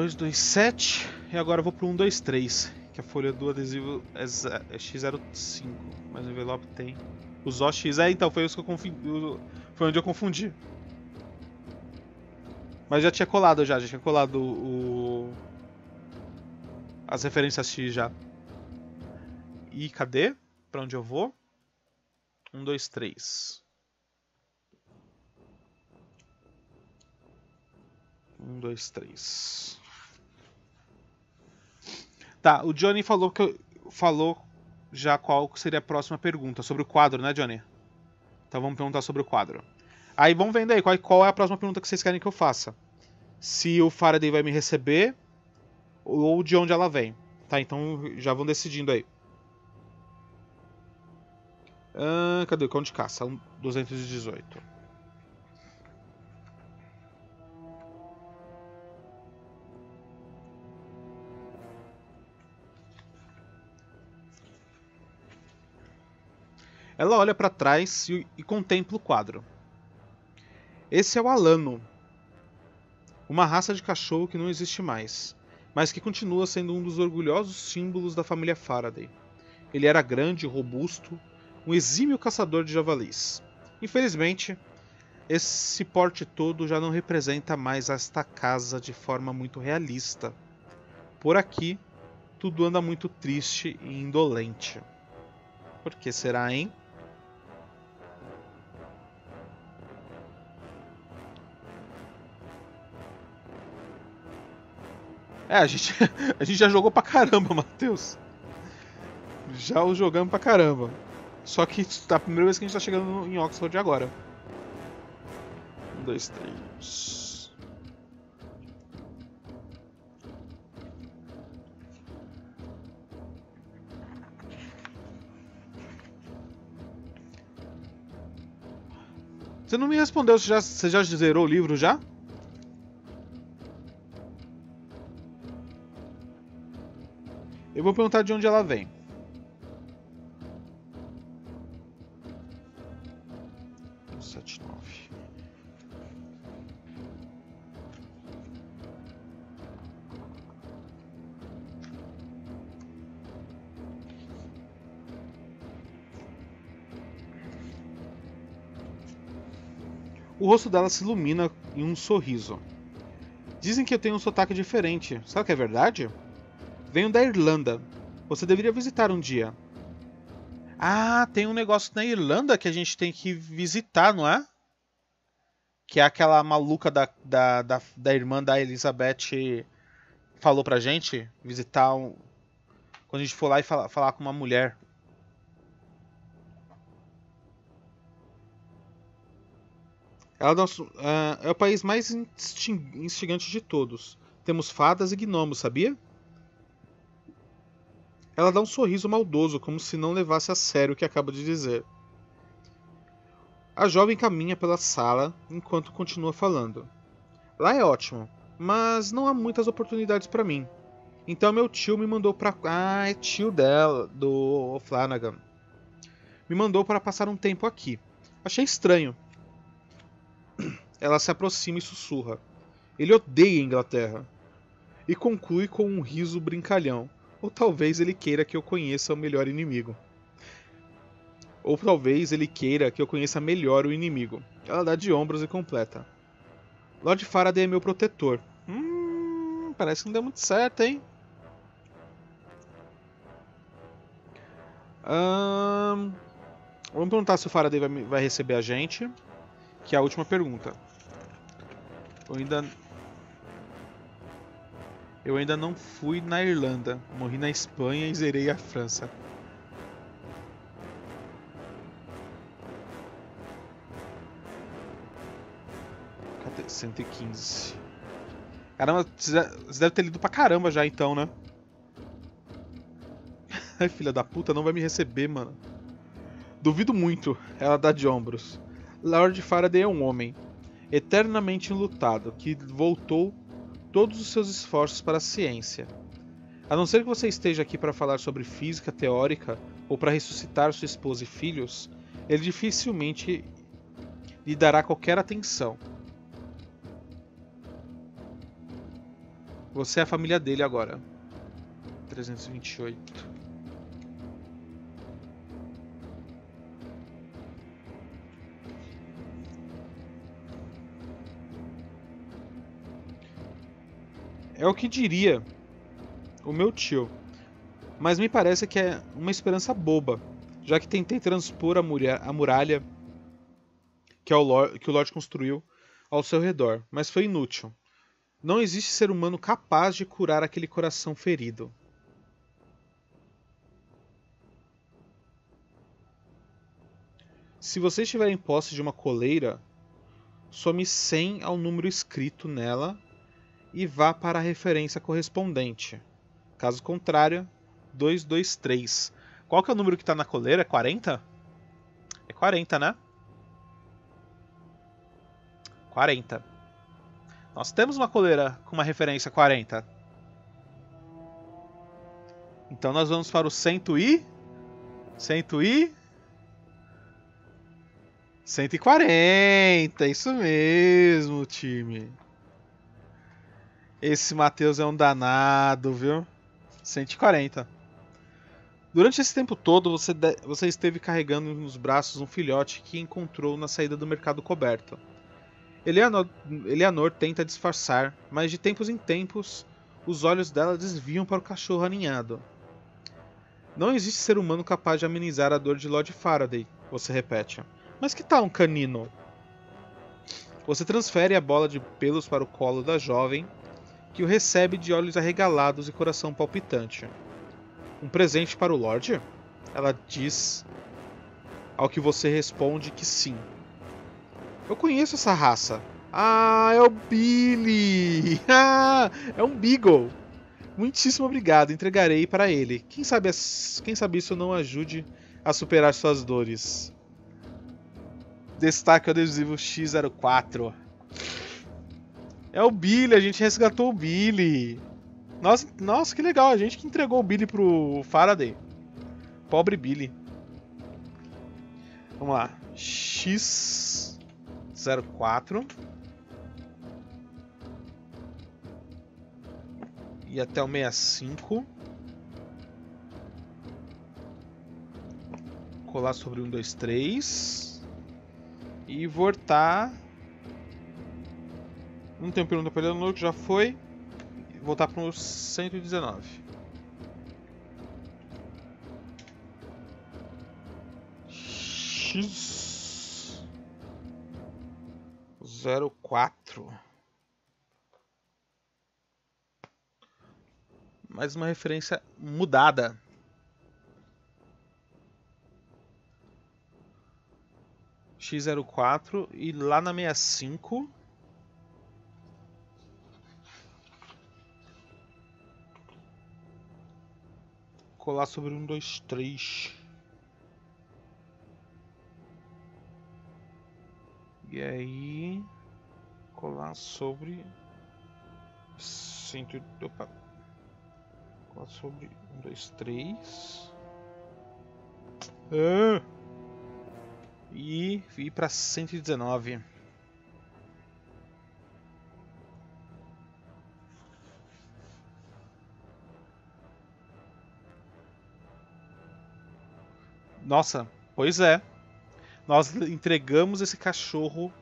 Dois, dois, sete. E agora eu vou pro um, dois, três. Que a folha do adesivo é, é X05. Mas o envelope tem. Os OX. É, então, foi isso que eu confundi. Foi onde eu confundi. Mas já tinha colado já, já tinha colado o. As referências X já. E cadê? Pra onde eu vou? Um, dois, três. Um, dois, três. Tá, o Johnny falou que falou já qual seria a próxima pergunta sobre o quadro, né, Johnny? Então vamos perguntar sobre o quadro. Aí vamos vendo aí qual, qual é a próxima pergunta que vocês querem que eu faça. Se o Faraday vai me receber ou de onde ela vem. Tá, então já vão decidindo aí. Ah, cadê o cão de caça? 218. Ela olha para trás e, e contempla o quadro. Esse é o Alano, uma raça de cachorro que não existe mais, mas que continua sendo um dos orgulhosos símbolos da família Faraday. Ele era grande, robusto, um exímio caçador de javalis. Infelizmente, esse porte todo já não representa mais esta casa de forma muito realista. Por aqui, tudo anda muito triste e indolente. Por que será, hein? É, a gente, a gente já jogou pra caramba, Matheus. Já o jogamos pra caramba. Só que tá a primeira vez que a gente tá chegando em Oxford agora. Um, dois, três. Você não me respondeu, você já, você já zerou o livro já? Eu vou perguntar de onde ela vem. Sete, nove. O rosto dela se ilumina em um sorriso. Dizem que eu tenho um sotaque diferente. Será que é verdade? Venho da Irlanda. Você deveria visitar um dia. Ah, tem um negócio na Irlanda que a gente tem que visitar, não é? Que é aquela maluca da, da, da, da irmã da Elizabeth falou pra gente visitar um, quando a gente for lá e falar, falar com uma mulher. Ela é, nosso, uh, é o país mais instigante de todos. Temos fadas e gnomos, sabia? Ela dá um sorriso maldoso, como se não levasse a sério o que acaba de dizer. A jovem caminha pela sala enquanto continua falando. Lá é ótimo, mas não há muitas oportunidades para mim. Então meu tio me mandou para ah, é tio dela, do Flanagan. Me mandou para passar um tempo aqui. Achei estranho. Ela se aproxima e sussurra. Ele odeia a Inglaterra. E conclui com um riso brincalhão. Ou talvez ele queira que eu conheça o melhor inimigo. Ou talvez ele queira que eu conheça melhor o inimigo. Ela dá de ombros e completa. Lord Faraday é meu protetor. Hum, parece que não deu muito certo, hein? Hum, vamos perguntar se o Faraday vai, vai receber a gente. Que é a última pergunta. Eu ainda. Eu ainda não fui na Irlanda. Morri na Espanha e zerei a França. Cadê? 115. Caramba, você deve ter lido pra caramba já então, né? Ai, filha da puta, não vai me receber, mano. Duvido muito, ela dá de ombros. Lord Faraday é um homem, eternamente enlutado, que voltou todos os seus esforços para a ciência. A não ser que você esteja aqui para falar sobre física teórica ou para ressuscitar sua esposa e filhos, ele dificilmente lhe dará qualquer atenção. Você é a família dele agora. 328. É o que diria o meu tio. Mas me parece que é uma esperança boba, já que tentei transpor a, a muralha que, Lord, que o Lorde construiu ao seu redor, mas foi inútil. Não existe ser humano capaz de curar aquele coração ferido. Se você estiver em posse de uma coleira, some 100 ao número escrito nela e vá para a referência correspondente. Caso contrário, 223. Qual que é o número que está na coleira? É 40? É 40, né? 40. Nós temos uma coleira com uma referência 40. Então nós vamos para o 100 e... 100 e... 140, isso mesmo, time. Esse Matheus é um danado, viu? 140. Durante esse tempo todo, você, você esteve carregando nos braços um filhote que encontrou na saída do mercado coberto. Eleanor, Eleanor tenta disfarçar, mas de tempos em tempos, os olhos dela desviam para o cachorro aninhado. Não existe ser humano capaz de amenizar a dor de Lord Faraday, você repete. Mas que tal um canino? Você transfere a bola de pelos para o colo da jovem que o recebe de olhos arregalados e coração palpitante. Um presente para o Lorde? Ela diz, ao que você responde que sim. Eu conheço essa raça. Ah, é o Billy! Ah, é um Beagle! Muitíssimo obrigado, entregarei para ele. Quem sabe, quem sabe isso não ajude a superar suas dores. Destaque o adesivo X04. É o Billy, a gente resgatou o Billy. Nossa, nossa, que legal, a gente que entregou o Billy pro Faraday. Pobre Billy. Vamos lá. X04. E até o 65. Colar sobre 1, 2, 3. E voltar não tem pergunta para Eleanor, que já foi. Voltar para o 119. X 04 Mais uma referência mudada. X04 e lá na 65 colar sobre um, dois, três. E aí colar sobre. Cento... Opa. Colar sobre. Um, dois, três. Ah. E ir para 119. Nossa, pois é. Nós entregamos esse cachorro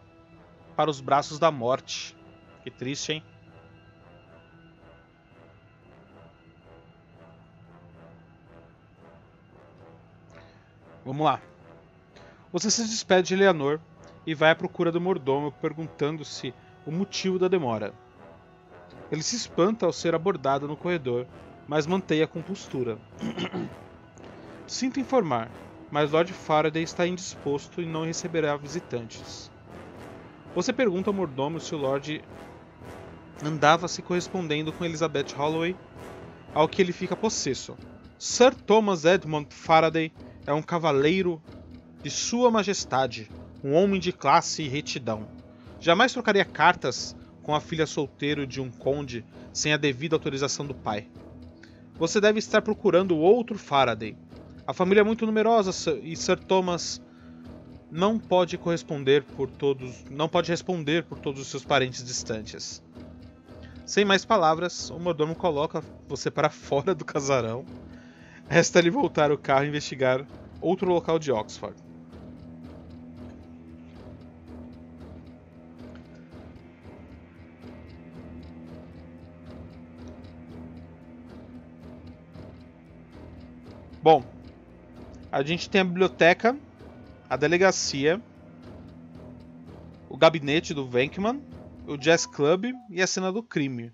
para os braços da morte. Que triste, hein? Vamos lá. Você se despede de Eleanor e vai à procura do mordomo, perguntando-se o motivo da demora. Ele se espanta ao ser abordado no corredor, mas mantém a compostura. Sinto informar, mas Lord Faraday está indisposto e não receberá visitantes. Você pergunta ao mordomo se o Lord andava se correspondendo com Elizabeth Holloway, ao que ele fica possesso. Sir Thomas Edmund Faraday é um cavaleiro de Sua Majestade, um homem de classe e retidão. Jamais trocaria cartas com a filha solteira de um conde sem a devida autorização do pai. Você deve estar procurando outro Faraday, a família é muito numerosa e Sir Thomas não pode corresponder por todos, não pode responder por todos os seus parentes distantes. Sem mais palavras, o mordomo coloca você para fora do casarão. Resta-lhe voltar o carro e investigar outro local de Oxford. Bom, a gente tem a biblioteca, a delegacia, o gabinete do Venkman, o Jazz Club e a cena do crime.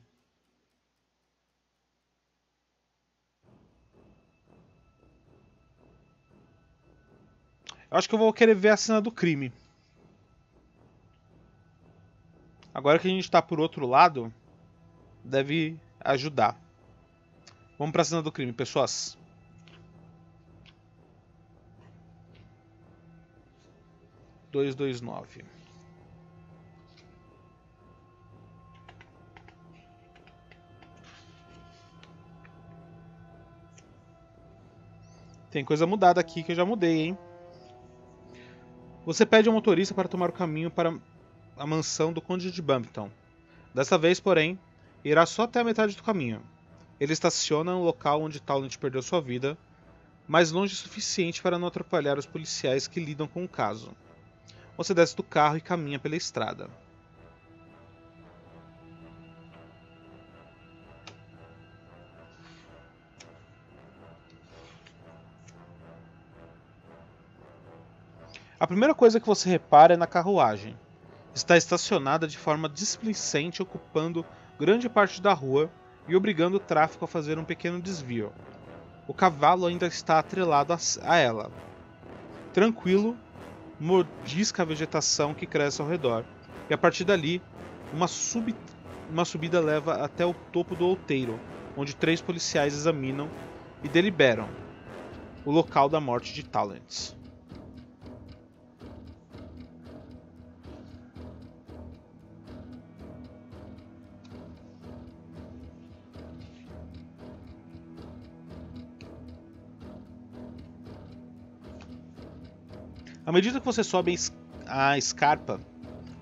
Eu acho que eu vou querer ver a cena do crime. Agora que a gente está por outro lado, deve ajudar. Vamos para a cena do crime, pessoas. Dois dois nove Tem coisa mudada aqui que eu já mudei, hein? Você pede ao motorista para tomar o caminho para a mansão do Conde de Bumpton. Dessa vez, porém, irá só até a metade do caminho. Ele estaciona no local onde Talent perdeu sua vida, mas longe o suficiente para não atrapalhar os policiais que lidam com o caso. Você desce do carro e caminha pela estrada. A primeira coisa que você repara é na carruagem. Está estacionada de forma displicente, ocupando grande parte da rua e obrigando o tráfego a fazer um pequeno desvio. O cavalo ainda está atrelado a ela. Tranquilo, mordisca a vegetação que cresce ao redor. E a partir dali, uma, sub... uma subida leva até o topo do outeiro, onde três policiais examinam e deliberam o local da morte de Talents. Medida que você sobe a escarpa,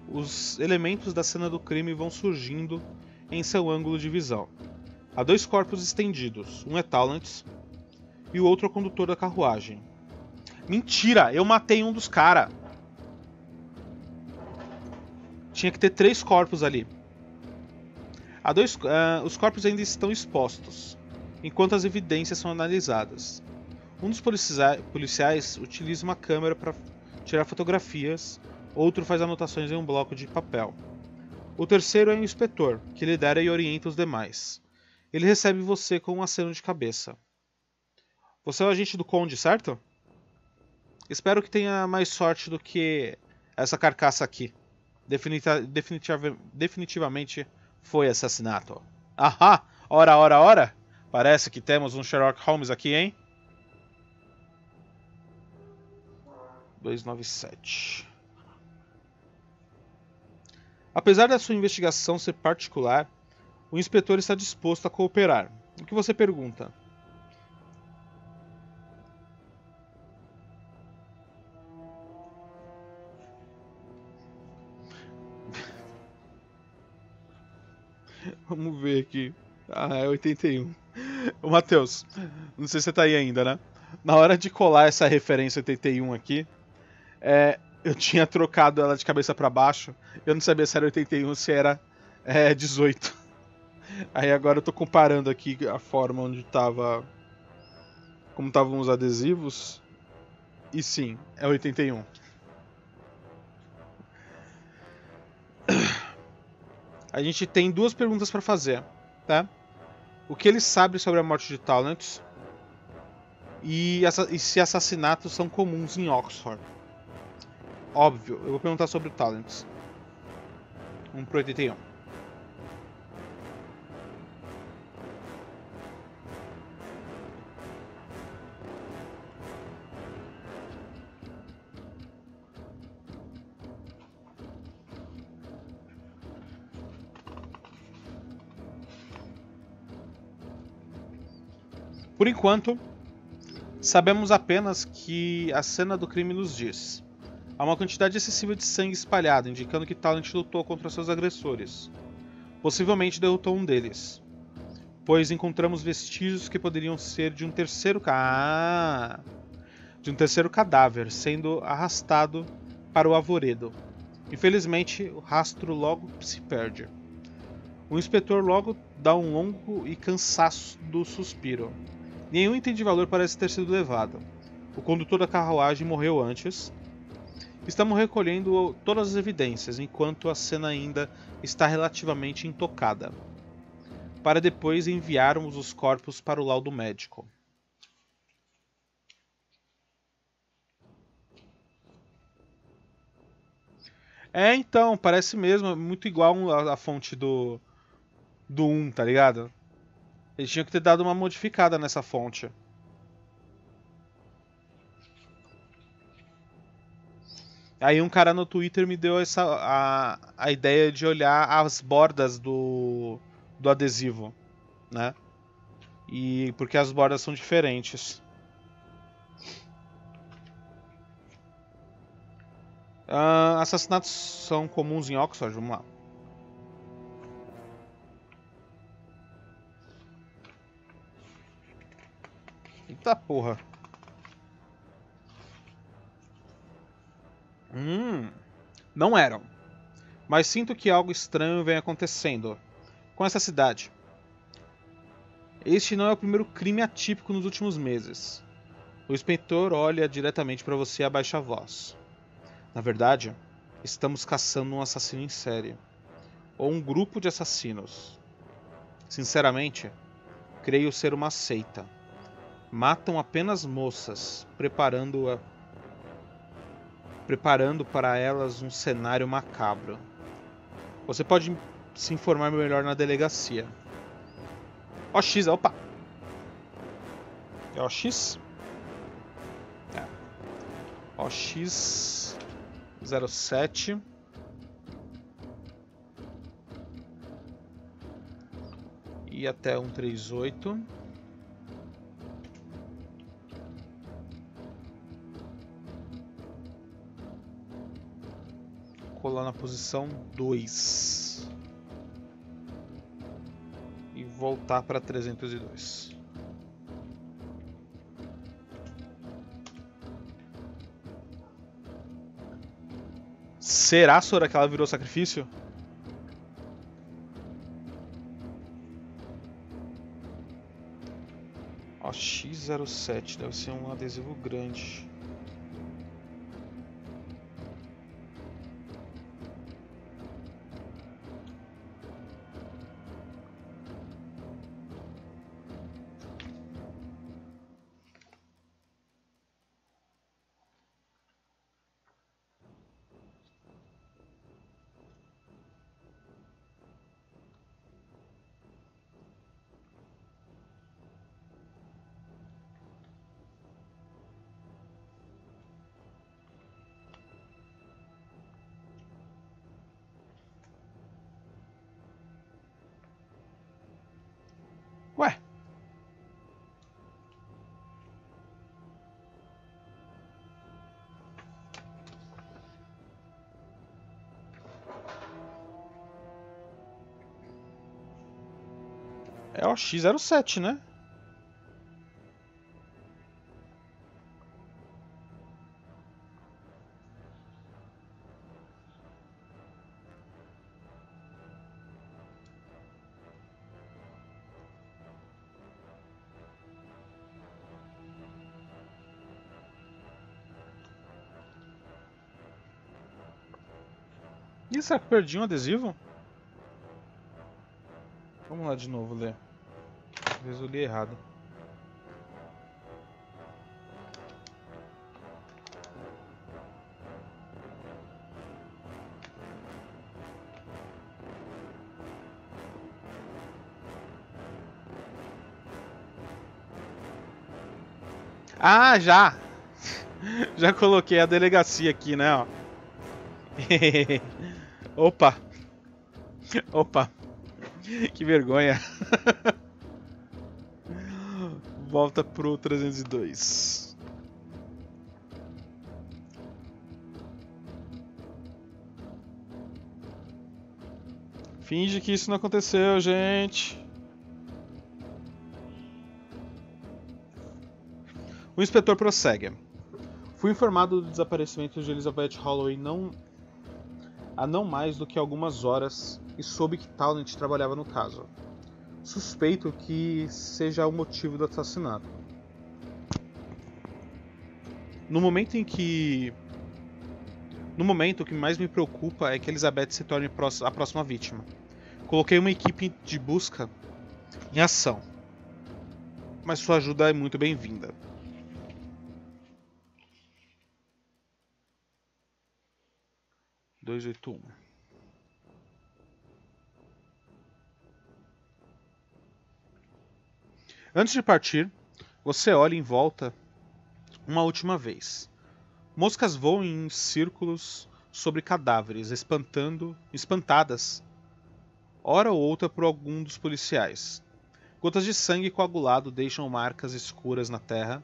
os elementos da cena do crime vão surgindo em seu ângulo de visão. Há dois corpos estendidos, um é Talents e o outro é o condutor da carruagem. Mentira, eu matei um dos caras. Tinha que ter três corpos ali. Há dois, uh, os corpos ainda estão expostos, enquanto as evidências são analisadas. Um dos policiais utiliza uma câmera para tirar fotografias, outro faz anotações em um bloco de papel. O terceiro é o inspetor, que lidera e orienta os demais. Ele recebe você com um aceno de cabeça. Você é o agente do Conde, certo? Espero que tenha mais sorte do que essa carcaça aqui. Definita definitiva definitivamente foi assassinato. Ahá! Ora, ora, ora! Parece que temos um Sherlock Holmes aqui, hein? 297. Apesar da sua investigação ser particular, o inspetor está disposto a cooperar. O que você pergunta? Vamos ver aqui. Ah, é 81. Ô, Matheus, não sei se você tá aí ainda, né? Na hora de colar essa referência 81 aqui, é, eu tinha trocado ela de cabeça para baixo. Eu não sabia se era 81 ou se era é, 18. Aí agora eu tô comparando aqui a forma onde tava. Como estavam os adesivos. E sim, é 81. A gente tem duas perguntas para fazer, tá? O que ele sabe sobre a morte de Talent e, e se assassinatos são comuns em Oxford. Óbvio, eu vou perguntar sobre o Talents. 1 pro 81. Por enquanto, sabemos apenas que a cena do crime nos diz. Há uma quantidade excessiva de sangue espalhada, indicando que Talent lutou contra seus agressores. Possivelmente derrotou um deles, pois encontramos vestígios que poderiam ser de um terceiro ca... ah, de um terceiro cadáver sendo arrastado para o arvoredo. Infelizmente, o rastro logo se perde. O inspetor logo dá um longo e cansaço do suspiro. Nenhum item de valor parece ter sido levado. O condutor da carruagem morreu antes. Estamos recolhendo todas as evidências enquanto a cena ainda está relativamente intocada, para depois enviarmos os corpos para o laudo médico. É, então, parece mesmo, muito igual a fonte do do 1, tá ligado? Eles tinham que ter dado uma modificada nessa fonte. Aí um cara no Twitter me deu essa a, a ideia de olhar as bordas do, do adesivo, né? E porque as bordas são diferentes. Uh, assassinatos são comuns em Oxford, vamos lá. Eita porra. Hum, não eram. Mas sinto que algo estranho vem acontecendo com essa cidade. Este não é o primeiro crime atípico nos últimos meses. O inspetor olha diretamente para você abaixa a voz. Na verdade, estamos caçando um assassino em série. Ou um grupo de assassinos. Sinceramente, creio ser uma seita matam apenas moças, preparando a preparando para elas um cenário macabro. Você pode se informar melhor na delegacia. OX, opa. É OX? É. OX 07 e até 138 colar na posição 2 e voltar para 302. Será, Sora, que ela virou sacrifício? Ó, X07 deve ser um adesivo grande. O X07, né? Ih, será que perdi um adesivo? Vamos lá de novo ler. Talvez eu li errado. Ah, já! Já coloquei a delegacia aqui, né, ó. Opa! Opa! Que vergonha! Volta pro 302. Finge que isso não aconteceu, gente. O inspetor prossegue. Fui informado do desaparecimento de Elizabeth Holloway não há não mais do que algumas horas e soube que Talent trabalhava no caso. Suspeito que seja o motivo do assassinato. No momento em que. No momento, o que mais me preocupa é que Elizabeth se torne a próxima vítima. Coloquei uma equipe de busca em ação. Mas sua ajuda é muito bem-vinda. Dois oito um. Antes de partir, você olha em volta uma última vez. Moscas voam em círculos sobre cadáveres, espantando, espantadas, hora ou outra por algum dos policiais. Gotas de sangue coagulado deixam marcas escuras na terra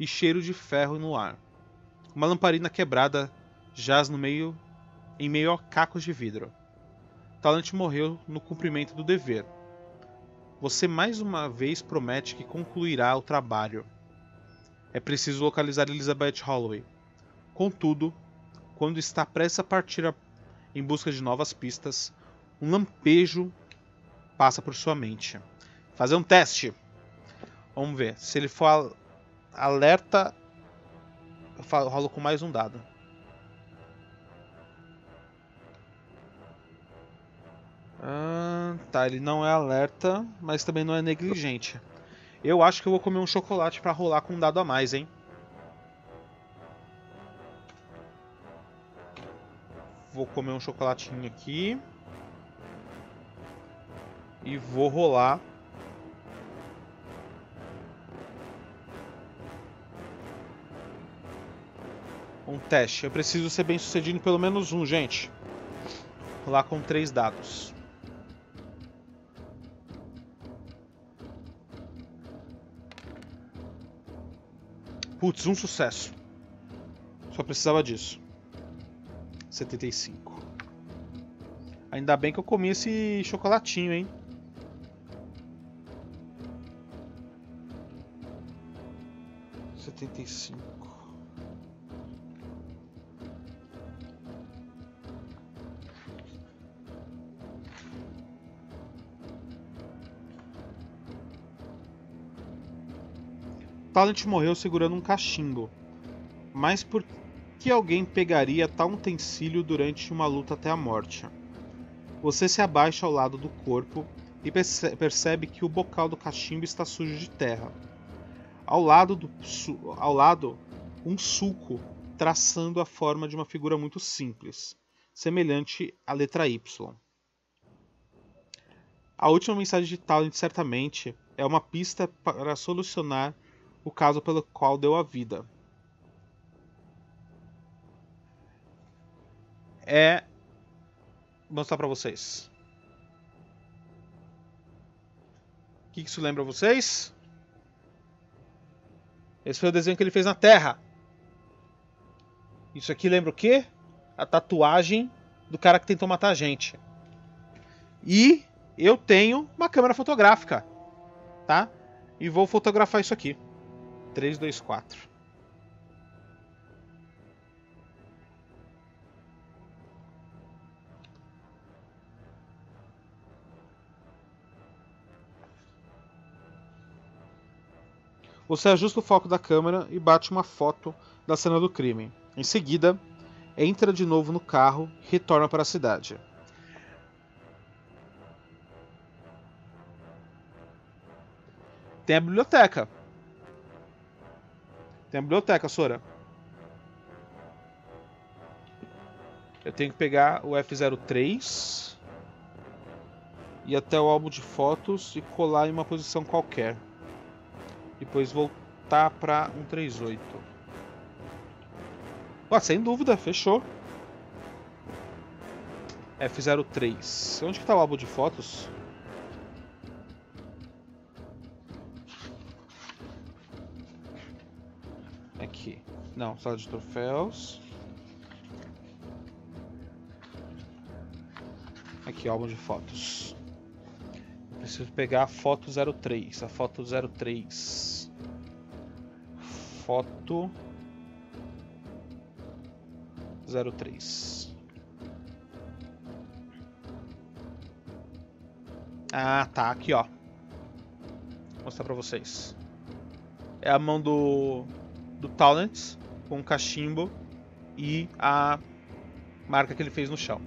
e cheiro de ferro no ar. Uma lamparina quebrada jaz no meio em meio a cacos de vidro. Talent morreu no cumprimento do dever, você mais uma vez promete que concluirá o trabalho. É preciso localizar Elizabeth Holloway. Contudo, quando está prestes a partir a... em busca de novas pistas, um lampejo passa por sua mente. Fazer um teste. Vamos ver. Se ele for alerta, eu rolo com mais um dado. Ah, tá, ele não é alerta, mas também não é negligente. Eu acho que eu vou comer um chocolate para rolar com um dado a mais, hein? Vou comer um chocolatinho aqui. E vou rolar. Um teste. Eu preciso ser bem sucedido em pelo menos um, gente. Rolar com três dados. Putz, um sucesso. Só precisava disso. 75. Ainda bem que eu comi esse chocolatinho, hein? Setenta e cinco. Talent morreu segurando um cachimbo. Mas por que alguém pegaria tal utensílio durante uma luta até a morte? Você se abaixa ao lado do corpo e percebe que o bocal do cachimbo está sujo de terra. Ao lado, do, ao lado, um sulco traçando a forma de uma figura muito simples, semelhante à letra Y. A última mensagem de Talent certamente é uma pista para solucionar o caso pelo qual deu a vida. É mostrar para vocês. O que isso lembra vocês? Esse foi o desenho que ele fez na Terra. Isso aqui lembra o quê? A tatuagem do cara que tentou matar a gente. E eu tenho uma câmera fotográfica. tá? E vou fotografar isso aqui. 3, 2, 4. Você ajusta o foco da câmera e bate uma foto da cena do crime. Em seguida, entra de novo no carro e retorna para a cidade. Tem a biblioteca. Tem a biblioteca, Sora. Eu tenho que pegar o F03 e até o álbum de fotos e colar em uma posição qualquer. Depois voltar para 138. Pô, sem dúvida, fechou. F03. Onde que tá o álbum de fotos? Não, sala de troféus. Aqui, álbum de fotos. Preciso pegar a foto 03. A foto 03. Foto 03. Ah, tá. Aqui, ó. Vou mostrar pra vocês. É a mão do, do Talent com o cachimbo e a marca que ele fez no chão.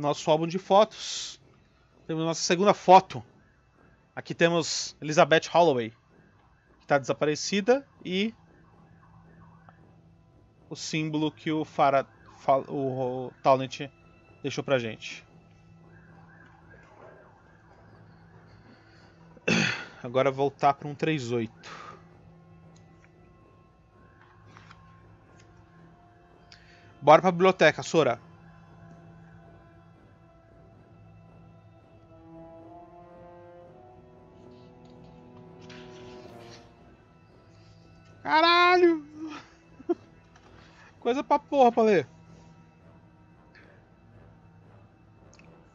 nosso álbum de fotos. Temos nossa segunda foto. Aqui temos Elizabeth Holloway, está desaparecida, e o símbolo que o, Farad, o, o Talent deixou pra gente. Agora voltar para um 38. Bora pra biblioteca, Sora. Coisa pra porra pra ler.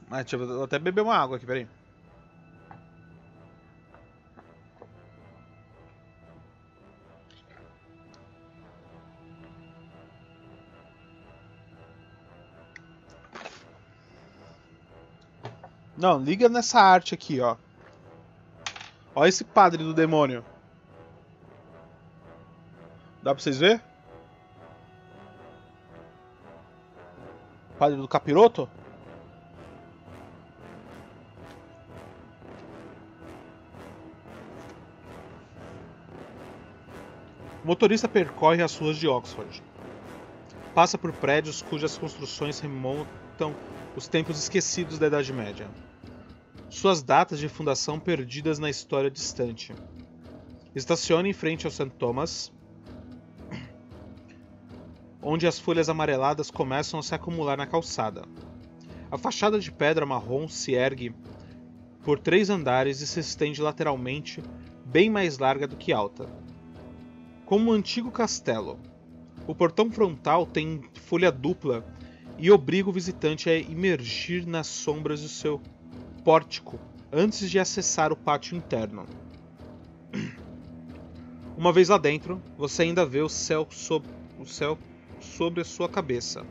Mas deixa eu, até beber uma água aqui, peraí. Não, liga nessa arte aqui, ó. Olha esse padre do demônio. Dá pra vocês ver? Padre do capiroto? O motorista percorre as ruas de Oxford. Passa por prédios cujas construções remontam os tempos esquecidos da Idade Média. Suas datas de fundação perdidas na história distante. Estaciona em frente ao St. Thomas, onde as folhas amareladas começam a se acumular na calçada. A fachada de pedra marrom se ergue por três andares e se estende lateralmente, bem mais larga do que alta. Como um antigo castelo, o portão frontal tem folha dupla e obriga o visitante a imergir nas sombras do seu pórtico antes de acessar o pátio interno. Uma vez lá dentro, você ainda vê o céu sob o céu sobre a sua cabeça.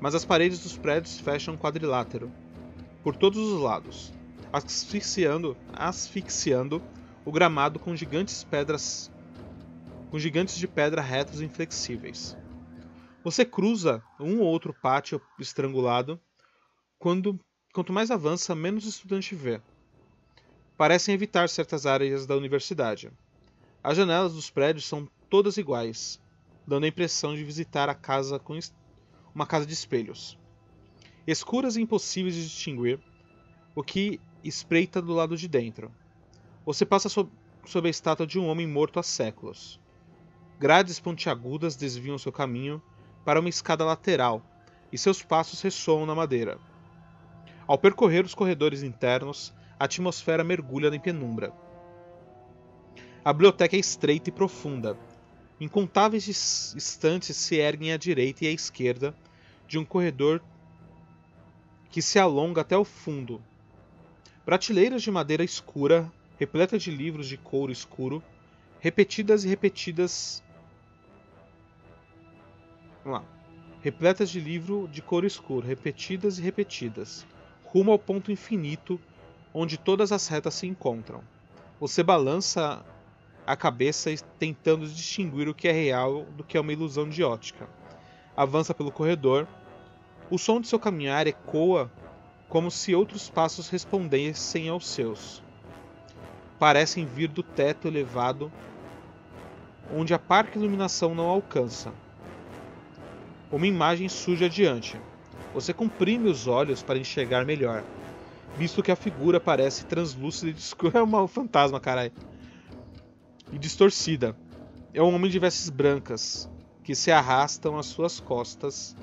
Mas as paredes dos prédios fecham quadrilátero por todos os lados, asfixiando, asfixiando o gramado com gigantes pedras com gigantes de pedra retos e inflexíveis. Você cruza um ou outro pátio estrangulado, quando quanto mais avança, menos estudante vê. Parecem evitar certas áreas da universidade. As janelas dos prédios são todas iguais, dando a impressão de visitar a casa com uma casa de espelhos. Escuras e impossíveis de distinguir o que espreita do lado de dentro. Você passa sob, sob a estátua de um homem morto há séculos. Grades pontiagudas desviam seu caminho para uma escada lateral, e seus passos ressoam na madeira. Ao percorrer os corredores internos, a atmosfera mergulha em penumbra. A biblioteca é estreita e profunda. Incontáveis estantes se erguem à direita e à esquerda de um corredor que se alonga até o fundo. Prateleiras de madeira escura, repletas de livros de couro escuro, repetidas e repetidas. Vamos lá. Repletas de livro de couro escuro, repetidas e repetidas, rumo ao ponto infinito onde todas as retas se encontram. Você balança a cabeça tentando distinguir o que é real do que é uma ilusão de ótica. Avança pelo corredor. O som de seu caminhar ecoa como se outros passos respondessem aos seus. Parecem vir do teto elevado, onde a parca iluminação não alcança. Uma imagem surge adiante. Você comprime os olhos para enxergar melhor, visto que a figura parece translúcida e escura. É um fantasma, caralho e distorcida. É um homem de vestes brancas, que se arrastam às suas costas,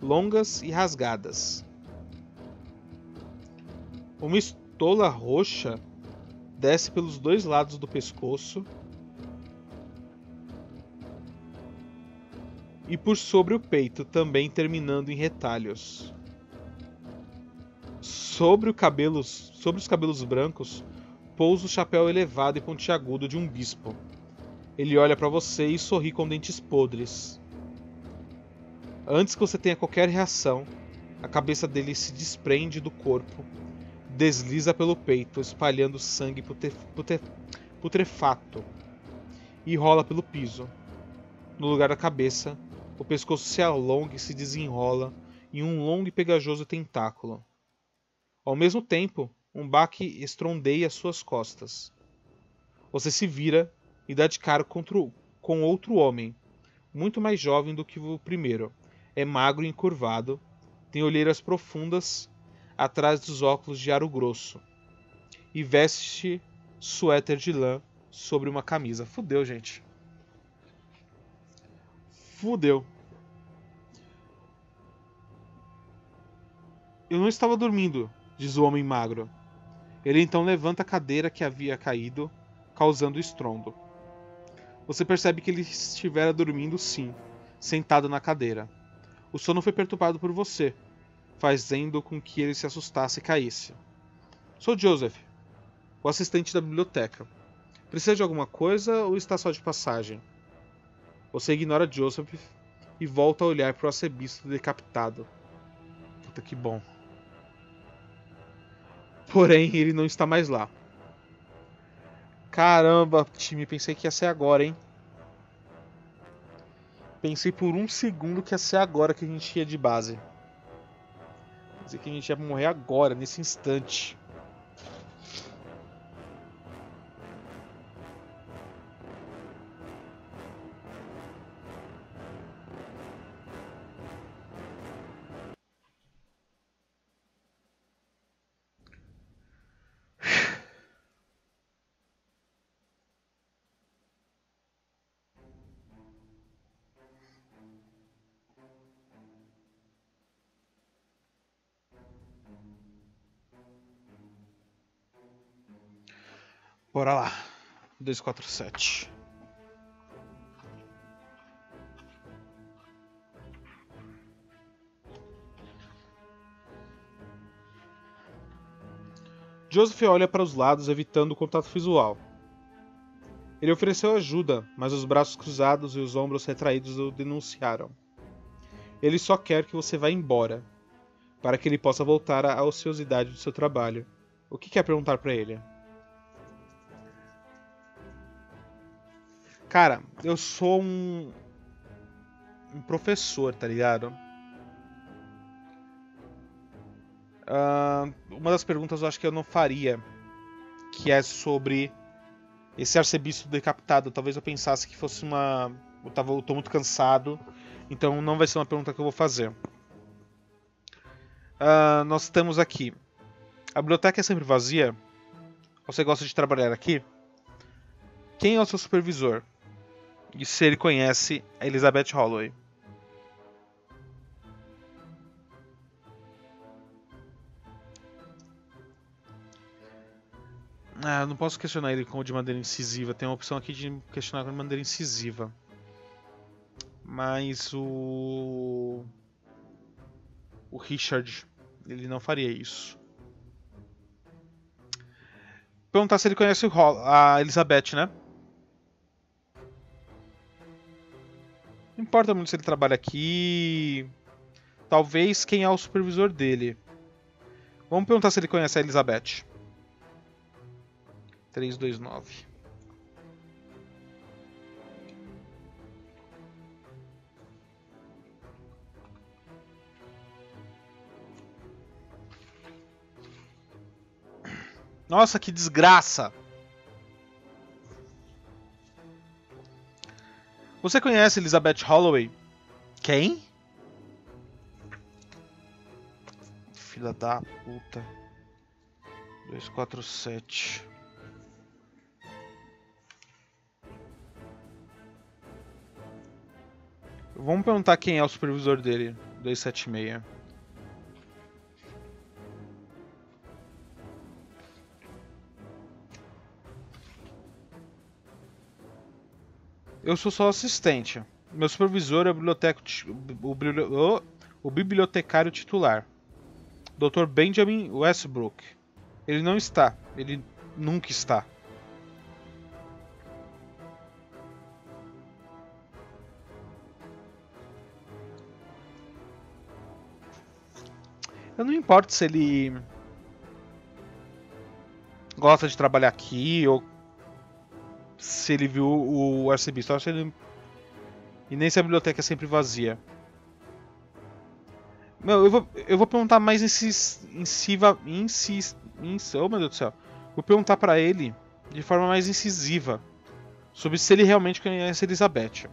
longas e rasgadas. Uma estola roxa desce pelos dois lados do pescoço e por sobre o peito, também terminando em retalhos. Sobre, cabelo, sobre os cabelos brancos, pousa o chapéu elevado e pontiagudo de um bispo. Ele olha para você e sorri com dentes podres. Antes que você tenha qualquer reação, a cabeça dele se desprende do corpo, desliza pelo peito, espalhando sangue putre putre putrefato, e rola pelo piso. No lugar da cabeça, o pescoço se alonga e se desenrola em um longo e pegajoso tentáculo. Ao mesmo tempo, um baque estrondeia suas costas. Você se vira e dá de cara com outro homem, muito mais jovem do que o primeiro. É magro e encurvado, tem olheiras profundas atrás dos óculos de aro grosso e veste suéter de lã sobre uma camisa. Fudeu, gente. Fudeu. Eu não estava dormindo, diz o homem magro. Ele então levanta a cadeira que havia caído, causando estrondo. Você percebe que ele estivera dormindo sim, sentado na cadeira. O sono foi perturbado por você, fazendo com que ele se assustasse e caísse. Sou Joseph, o assistente da biblioteca. Precisa de alguma coisa ou está só de passagem? Você ignora Joseph e volta a olhar para o arcebispo decapitado. Puta que bom. Porém, ele não está mais lá. Caramba, time, pensei que ia ser agora, hein? Pensei por um segundo que ia ser agora que a gente ia de base. Pensei que a gente ia morrer agora, nesse instante. 247. Joseph olha para os lados, evitando o contato visual. Ele ofereceu ajuda, mas os braços cruzados e os ombros retraídos o denunciaram. Ele só quer que você vá embora, para que ele possa voltar à ociosidade do seu trabalho. O que quer perguntar para ele? Cara, eu sou um. Um professor, tá ligado? Uh, uma das perguntas eu acho que eu não faria, que é sobre esse arcebispo decapitado. Talvez eu pensasse que fosse uma. Eu, tava, eu tô muito cansado, então não vai ser uma pergunta que eu vou fazer. Uh, nós temos aqui. A biblioteca é sempre vazia? Você gosta de trabalhar aqui? Quem é o seu supervisor? e se ele conhece a Elizabeth Holloway. Ah, não posso questionar ele de maneira incisiva. Tem uma opção aqui de questionar de maneira incisiva. Mas o. O Richard, ele não faria isso. Perguntar se ele conhece a Elizabeth, né? Não importa muito se ele trabalha aqui. Talvez quem é o supervisor dele. Vamos perguntar se ele conhece a Elizabeth. 329. Nossa, que desgraça! Você conhece Elizabeth Holloway? Quem? Filha da puta. 247. Vamos perguntar quem é o supervisor dele. 276. Eu sou só assistente. Meu supervisor é o, o, o bibliotecário titular, Dr. Benjamin Westbrook. Ele não está. Ele nunca está. Eu não importo se ele gosta de trabalhar aqui ou se ele viu o arcebispo. Acho ele... E nem se a biblioteca é sempre vazia. Meu, eu vou, eu vou perguntar mais incisiva. Incis, incis, oh meu Deus do céu. Vou perguntar para ele de forma mais incisiva sobre se ele realmente conhece Elizabeth.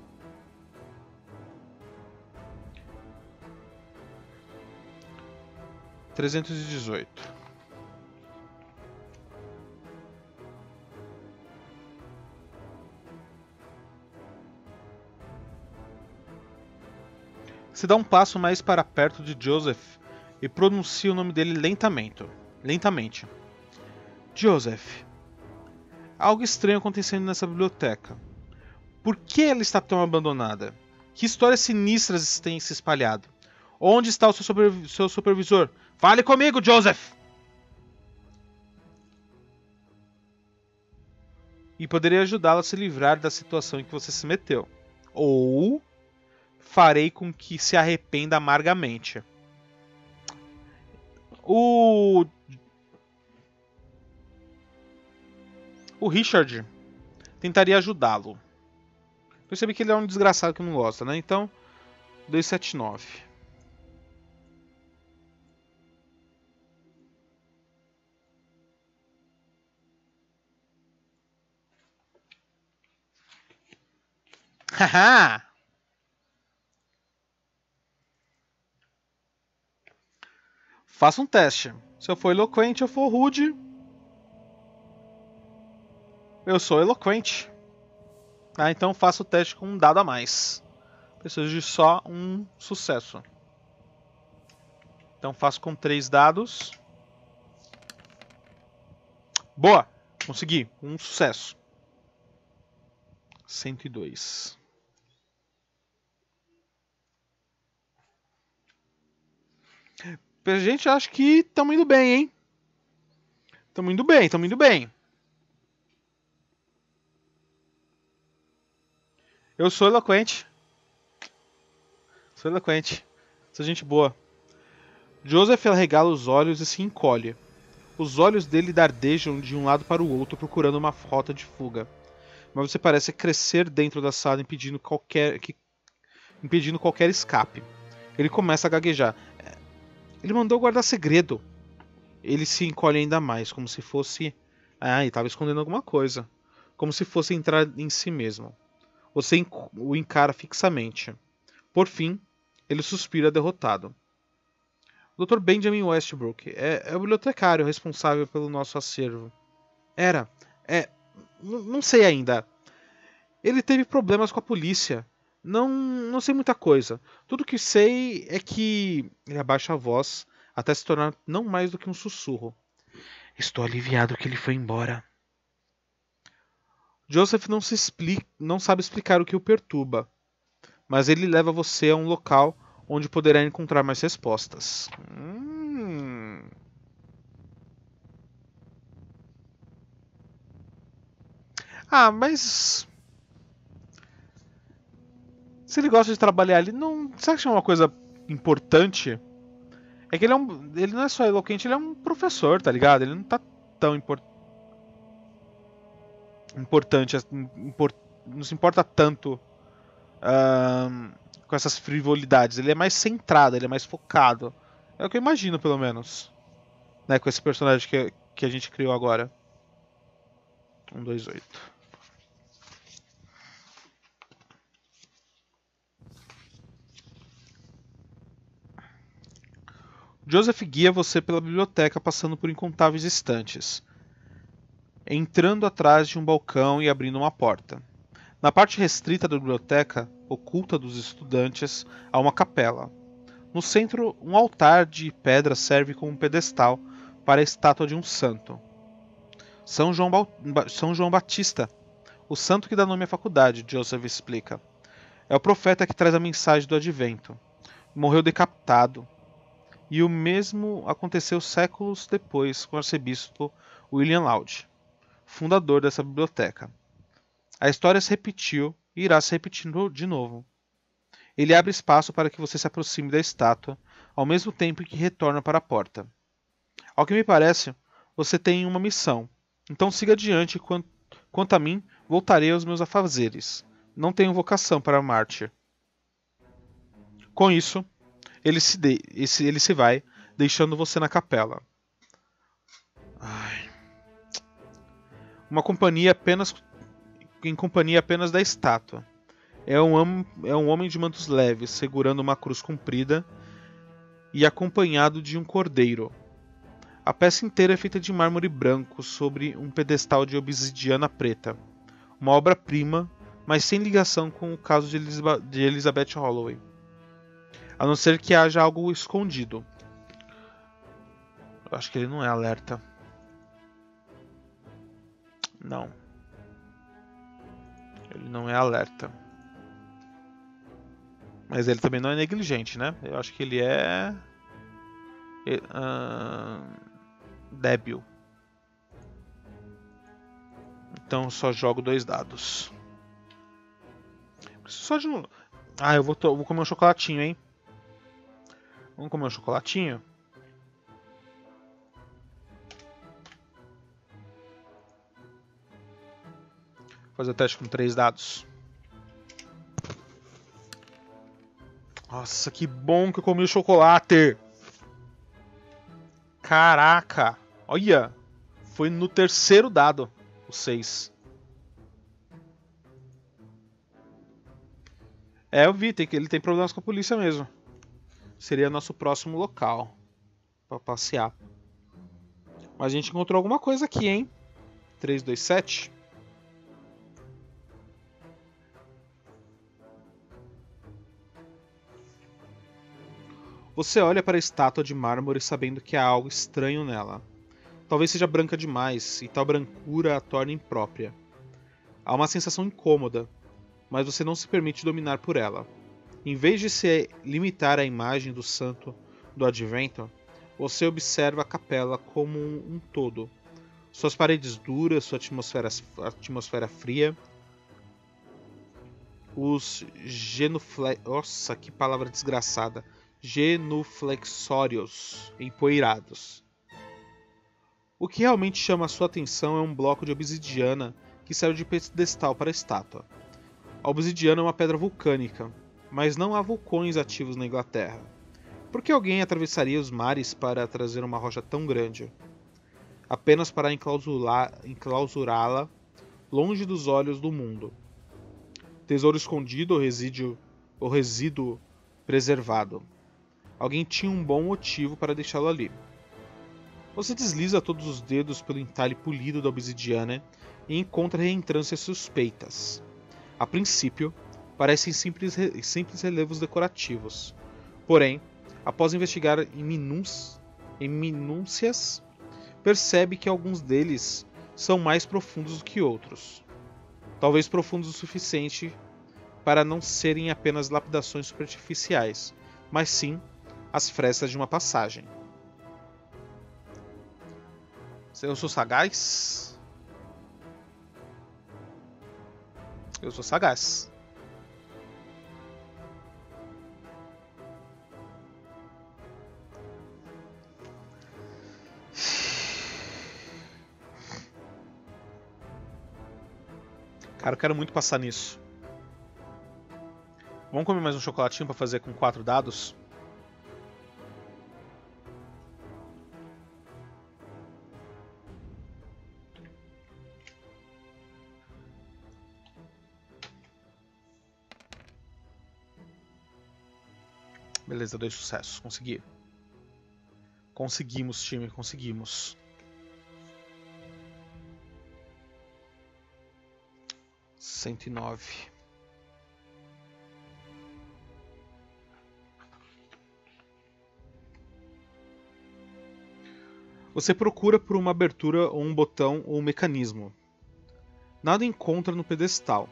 Trezentos e dezoito. Se dá um passo mais para perto de Joseph e pronuncia o nome dele lentamente. Lentamente. Joseph. Algo estranho acontecendo nessa biblioteca. Por que ela está tão abandonada? Que histórias sinistras têm se espalhado? Onde está o seu, super, seu supervisor? Fale comigo, Joseph! E poderia ajudá-la a se livrar da situação em que você se meteu. Ou farei com que se arrependa amargamente. O. O Richard tentaria ajudá-lo. Percebi que ele é um desgraçado que não gosta, né? Então, 279. Haha! Faça um teste. Se eu for eloquente, eu for rude. Eu sou eloquente. Ah, então faça o teste com um dado a mais. Preciso de só um sucesso. Então faço com três dados. Boa! Consegui. Um sucesso. 102. A gente acha que estamos indo bem, hein? Estamos indo bem, estamos indo bem. Eu sou eloquente. Sou eloquente. Sou gente boa. Joseph arregala os olhos e se encolhe. Os olhos dele dardejam de um lado para o outro, procurando uma rota de fuga. Mas você parece crescer dentro da sala, impedindo qualquer, que, impedindo qualquer escape. Ele começa a gaguejar. Ele mandou guardar segredo. Ele se encolhe ainda mais, como se fosse. Ah, estava escondendo alguma coisa. Como se fosse entrar em si mesmo. Você o encara fixamente. Por fim, ele suspira derrotado. O Dr. Benjamin Westbrook é, é o bibliotecário responsável pelo nosso acervo. Era. É. Não sei ainda. Ele teve problemas com a polícia não, não sei muita coisa. Tudo que sei é que ele abaixa a voz até se tornar não mais do que um sussurro. Estou aliviado que ele foi embora. Joseph não, se explica, não sabe explicar o que o perturba, mas ele leva você a um local onde poderá encontrar mais respostas. Hum. Ah, mas. Se ele gosta de trabalhar ali, não. Será que é uma coisa importante? É que ele é um. Ele não é só eloquente, ele é um professor, tá ligado? Ele não tá tão import... importante. Import... Não se importa tanto uh, com essas frivolidades. Ele é mais centrado, ele é mais focado. É o que eu imagino, pelo menos. Né, com esse personagem que, que a gente criou agora. 1, Joseph guia você pela biblioteca passando por incontáveis estantes, entrando atrás de um balcão e abrindo uma porta. Na parte restrita da biblioteca, oculta dos estudantes, há uma capela. No centro, um altar de pedra serve como pedestal para a estátua de um santo. São João, ba São João Batista, o santo que dá nome à faculdade, Joseph explica. É o profeta que traz a mensagem do advento. Morreu decapitado, e o mesmo aconteceu séculos depois com o arcebispo William Laud, fundador dessa biblioteca. A história se repetiu e irá se repetir de novo. Ele abre espaço para que você se aproxime da estátua, ao mesmo tempo que retorna para a porta. Ao que me parece, você tem uma missão, então siga adiante. Quanto, quanto a mim, voltarei aos meus afazeres. Não tenho vocação para mártir. Com isso, ele se, de, ele se vai, deixando você na capela. Ai. Uma companhia apenas em companhia apenas da estátua. É um, é um homem de mantos leves, segurando uma cruz comprida e acompanhado de um cordeiro. A peça inteira é feita de mármore branco sobre um pedestal de obsidiana preta. Uma obra-prima, mas sem ligação com o caso de Elizabeth Holloway a não ser que haja algo escondido. Eu acho que ele não é alerta. Não. Ele não é alerta. Mas ele também não é negligente, né? Eu acho que ele é. Uh, débil. Então só jogo dois dados. Só de novo. Ah, eu vou, vou comer um chocolatinho, hein? Vamos comer um chocolatinho? Fazer o teste com três dados. Nossa, que bom que eu comi o chocolate! Caraca! Olha! Foi no terceiro dado, o 6. É, eu vi, tem que, ele tem problemas com a polícia mesmo seria nosso próximo local para passear. Mas a gente encontrou alguma coisa aqui, hein? 327. Você olha para a estátua de mármore sabendo que há algo estranho nela. Talvez seja branca demais e tal brancura a torne imprópria. Há uma sensação incômoda, mas você não se permite dominar por ela. Em vez de se limitar à imagem do santo do advento, você observa a capela como um, todo. Suas paredes duras, sua atmosfera, atmosfera fria, os genufle... Nossa, que palavra desgraçada. Genuflexórios empoeirados. O que realmente chama sua atenção é um bloco de obsidiana que serve de pedestal para a estátua. A obsidiana é uma pedra vulcânica, mas não há vulcões ativos na Inglaterra. Por que alguém atravessaria os mares para trazer uma rocha tão grande? Apenas para enclausurá-la longe dos olhos do mundo. Tesouro escondido ou resíduo, ou resíduo preservado. Alguém tinha um bom motivo para deixá-lo ali. Você desliza todos os dedos pelo entalhe polido da obsidiana e encontra reentrâncias suspeitas. A princípio, parecem simples, simples relevos decorativos. Porém, após investigar em, minúcias, em minúcias, percebe que alguns deles são mais profundos do que outros. talvez profundos o suficiente para não serem apenas lapidações superficiais, mas sim as frestas de uma passagem. Eu sou sagaz? Eu sou sagaz. Cara, eu quero muito passar nisso. Vamos comer mais um chocolatinho para fazer com quatro dados? Beleza, dois sucessos. Consegui. Conseguimos, time, conseguimos. Cento e nove. Você procura por uma abertura ou um botão ou um mecanismo. Nada encontra no pedestal.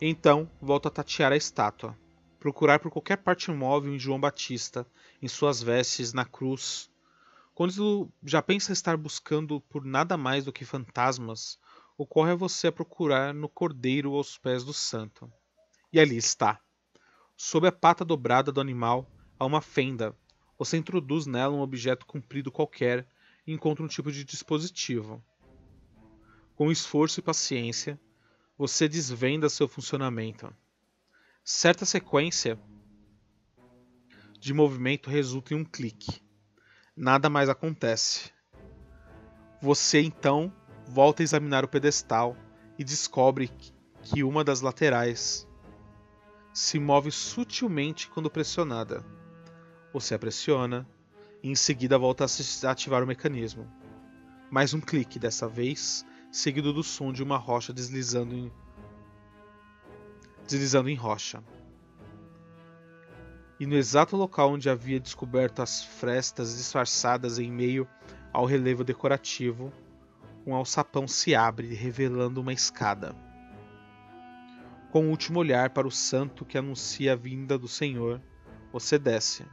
Então, volta a tatear a estátua. Procurar por qualquer parte móvel em João Batista, em suas vestes, na cruz. Quando já pensa estar buscando por nada mais do que fantasmas, ocorre a você a procurar no cordeiro aos pés do santo. E ali está. Sob a pata dobrada do animal há uma fenda. Você introduz nela um objeto comprido qualquer encontra um tipo de dispositivo. Com esforço e paciência, você desvenda seu funcionamento. Certa sequência de movimento resulta em um clique. Nada mais acontece. Você então volta a examinar o pedestal e descobre que uma das laterais se move sutilmente quando pressionada. Você a pressiona e em seguida volta a ativar o mecanismo. Mais um clique, dessa vez seguido do som de uma rocha deslizando em, deslizando em rocha. E no exato local onde havia descoberto as frestas disfarçadas em meio ao relevo decorativo, um alçapão se abre, revelando uma escada. Com o um último olhar para o santo que anuncia a vinda do Senhor, você desce.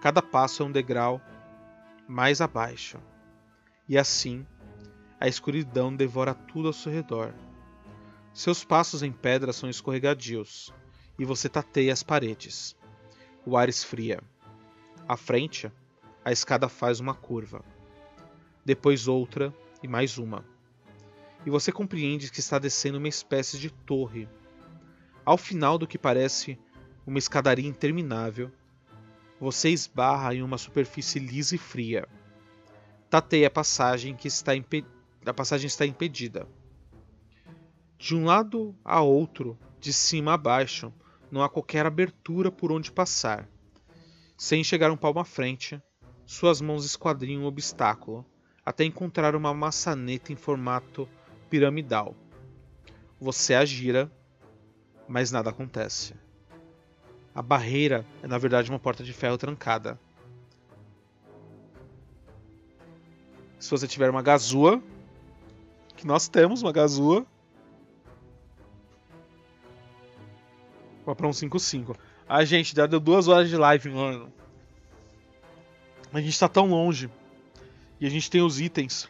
Cada passo é um degrau mais abaixo. E assim, a escuridão devora tudo ao seu redor. Seus passos em pedra são escorregadios, e você tateia as paredes. O ar esfria. À frente, a escada faz uma curva. Depois outra e mais uma. E você compreende que está descendo uma espécie de torre. Ao final do que parece uma escadaria interminável, você esbarra em uma superfície lisa e fria. Tateia a passagem que está a passagem está impedida. De um lado a outro, de cima a baixo, não há qualquer abertura por onde passar. Sem chegar um palmo à frente, suas mãos esquadrinham o obstáculo, até encontrar uma maçaneta em formato piramidal. Você a gira, mas nada acontece. A barreira é na verdade uma porta de ferro trancada. Se você tiver uma gazua, que nós temos uma gazua, vá para um 5-5. Ah, gente, já deu duas horas de live, mano. A gente tá tão longe. E a gente tem os itens.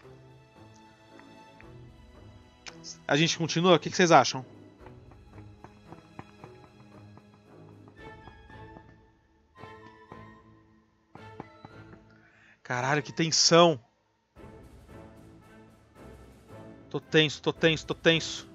A gente continua? O que, vocês acham? Caralho, que tensão. Tô tenso, tô tenso, tô tenso.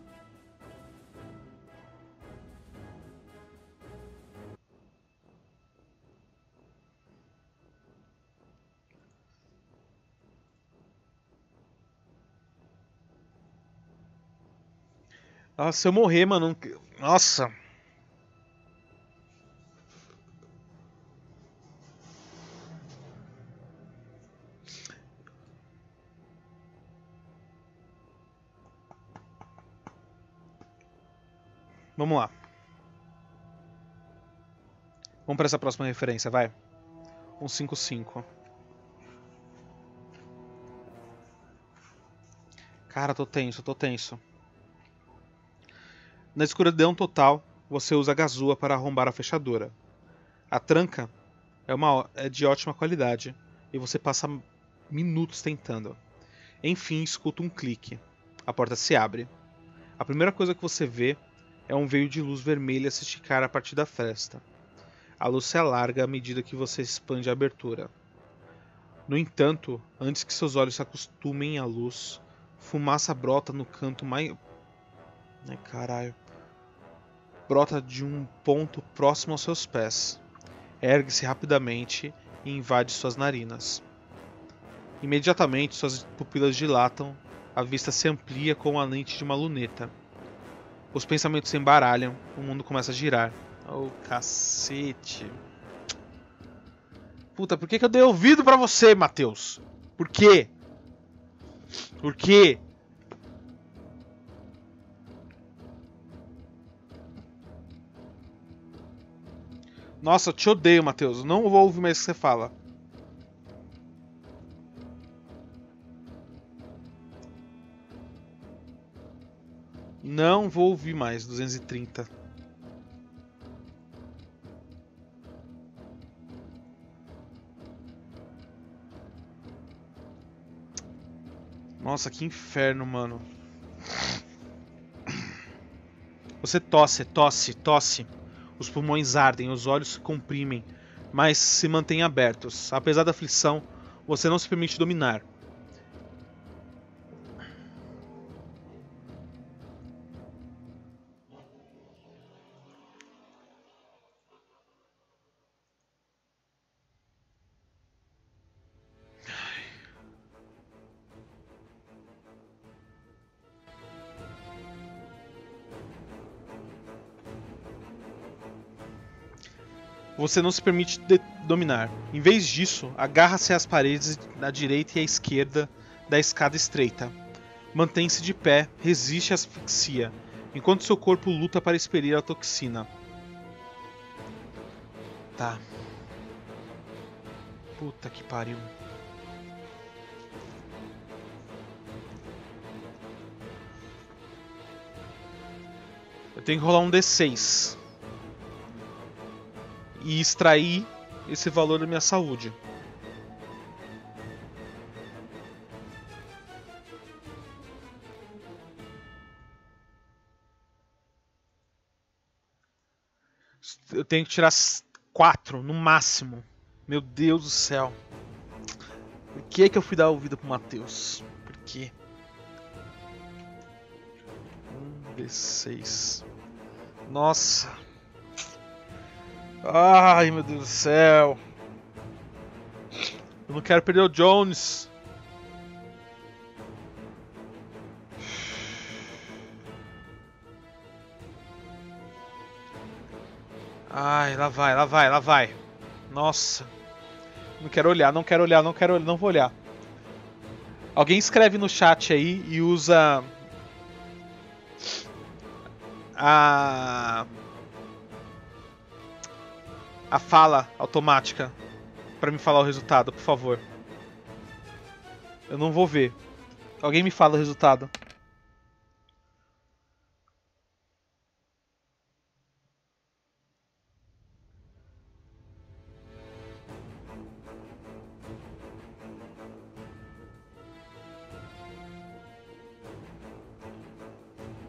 Nossa, se eu morrer, mano. Nossa. Vamos lá. Vamos para essa próxima referência, vai. 155. Cara, tô tenso, tô tenso. Na escuridão total, você usa a gazua para arrombar a fechadura. A tranca é, uma, é de ótima qualidade e você passa minutos tentando. Enfim, escuta um clique. A porta se abre. A primeira coisa que você vê é um veio de luz vermelha se esticar a partir da fresta. A luz se alarga à medida que você expande a abertura. No entanto, antes que seus olhos se acostumem à luz, fumaça brota no canto mais. Ai caralho brota de um ponto próximo aos seus pés. Ergue-se rapidamente e invade suas narinas. Imediatamente suas pupilas dilatam, a vista se amplia com a lente de uma luneta. Os pensamentos se embaralham, o mundo começa a girar. Oh, cacete. Puta, por que, que eu dei ouvido para você, Matheus? Por quê? Por quê? Nossa, eu te odeio, Matheus. Não vou ouvir mais o que você fala. Não vou ouvir mais 230. Nossa, que inferno, mano. Você tosse, tosse, tosse. Os pulmões ardem, os olhos se comprimem, mas se mantêm abertos. Apesar da aflição, você não se permite dominar. Você não se permite dominar. Em vez disso, agarra-se às paredes da direita e à esquerda da escada estreita. Mantém-se de pé, resiste à asfixia, enquanto seu corpo luta para expelir a toxina. Tá. Puta que pariu. Eu tenho que rolar um D6 e extrair esse valor da minha saúde. Eu tenho que tirar quatro no máximo. Meu Deus do céu. Por que, que eu fui dar ouvido pro Matheus? Por quê? Um D6. Nossa. Ai, meu Deus do céu. Eu não quero perder o Jones. Ai, lá vai, lá vai, lá vai. Nossa. Não quero olhar, não quero olhar, não quero olhar, não vou olhar. Alguém escreve no chat aí e usa a a fala automática para me falar o resultado, por favor. Eu não vou ver. Alguém me fala o resultado.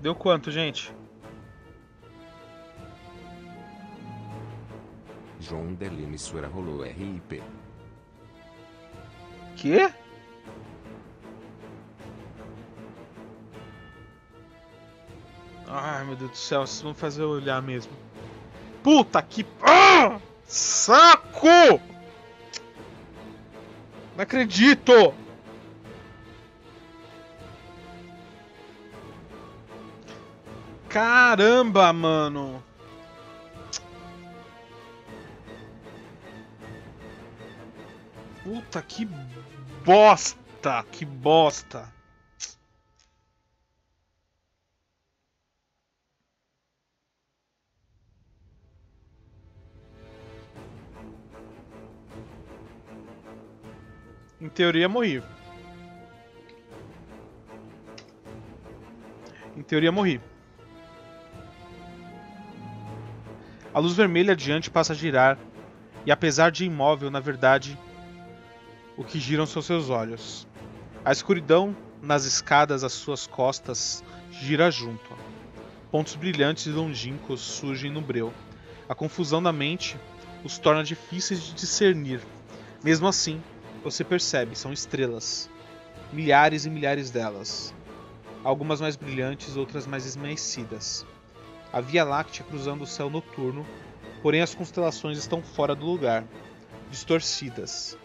Deu quanto, gente? João della emissora rolou RIP. Quê? Ai meu Deus do céu, vocês vão fazer eu olhar mesmo. Puta que. Ah! Saco! Não acredito! Caramba, mano! Puta que bosta! Que bosta! Em teoria morri. Em teoria morri. A luz vermelha adiante passa a girar, e apesar de imóvel, na verdade, o que giram são seus olhos. A escuridão nas escadas às suas costas gira junto. Pontos brilhantes e longínquos surgem no breu. A confusão da mente os torna difíceis de discernir. Mesmo assim, você percebe, são estrelas. Milhares e milhares delas. Algumas mais brilhantes, outras mais esmaecidas. A Via Láctea cruzando o céu noturno, porém as constelações estão fora do lugar, distorcidas.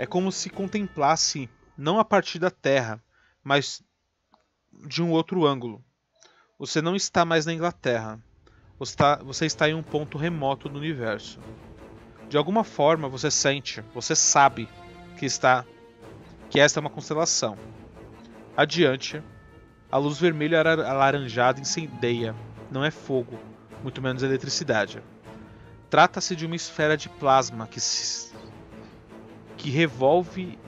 É como se contemplasse não a partir da Terra, mas de um outro ângulo. Você não está mais na Inglaterra. Você está, você está em um ponto remoto do universo. De alguma forma você sente, você sabe que está que esta é uma constelação. Adiante, a luz vermelha alaranjada incendeia, não é fogo, muito menos eletricidade. Trata-se de uma esfera de plasma que se, que revolve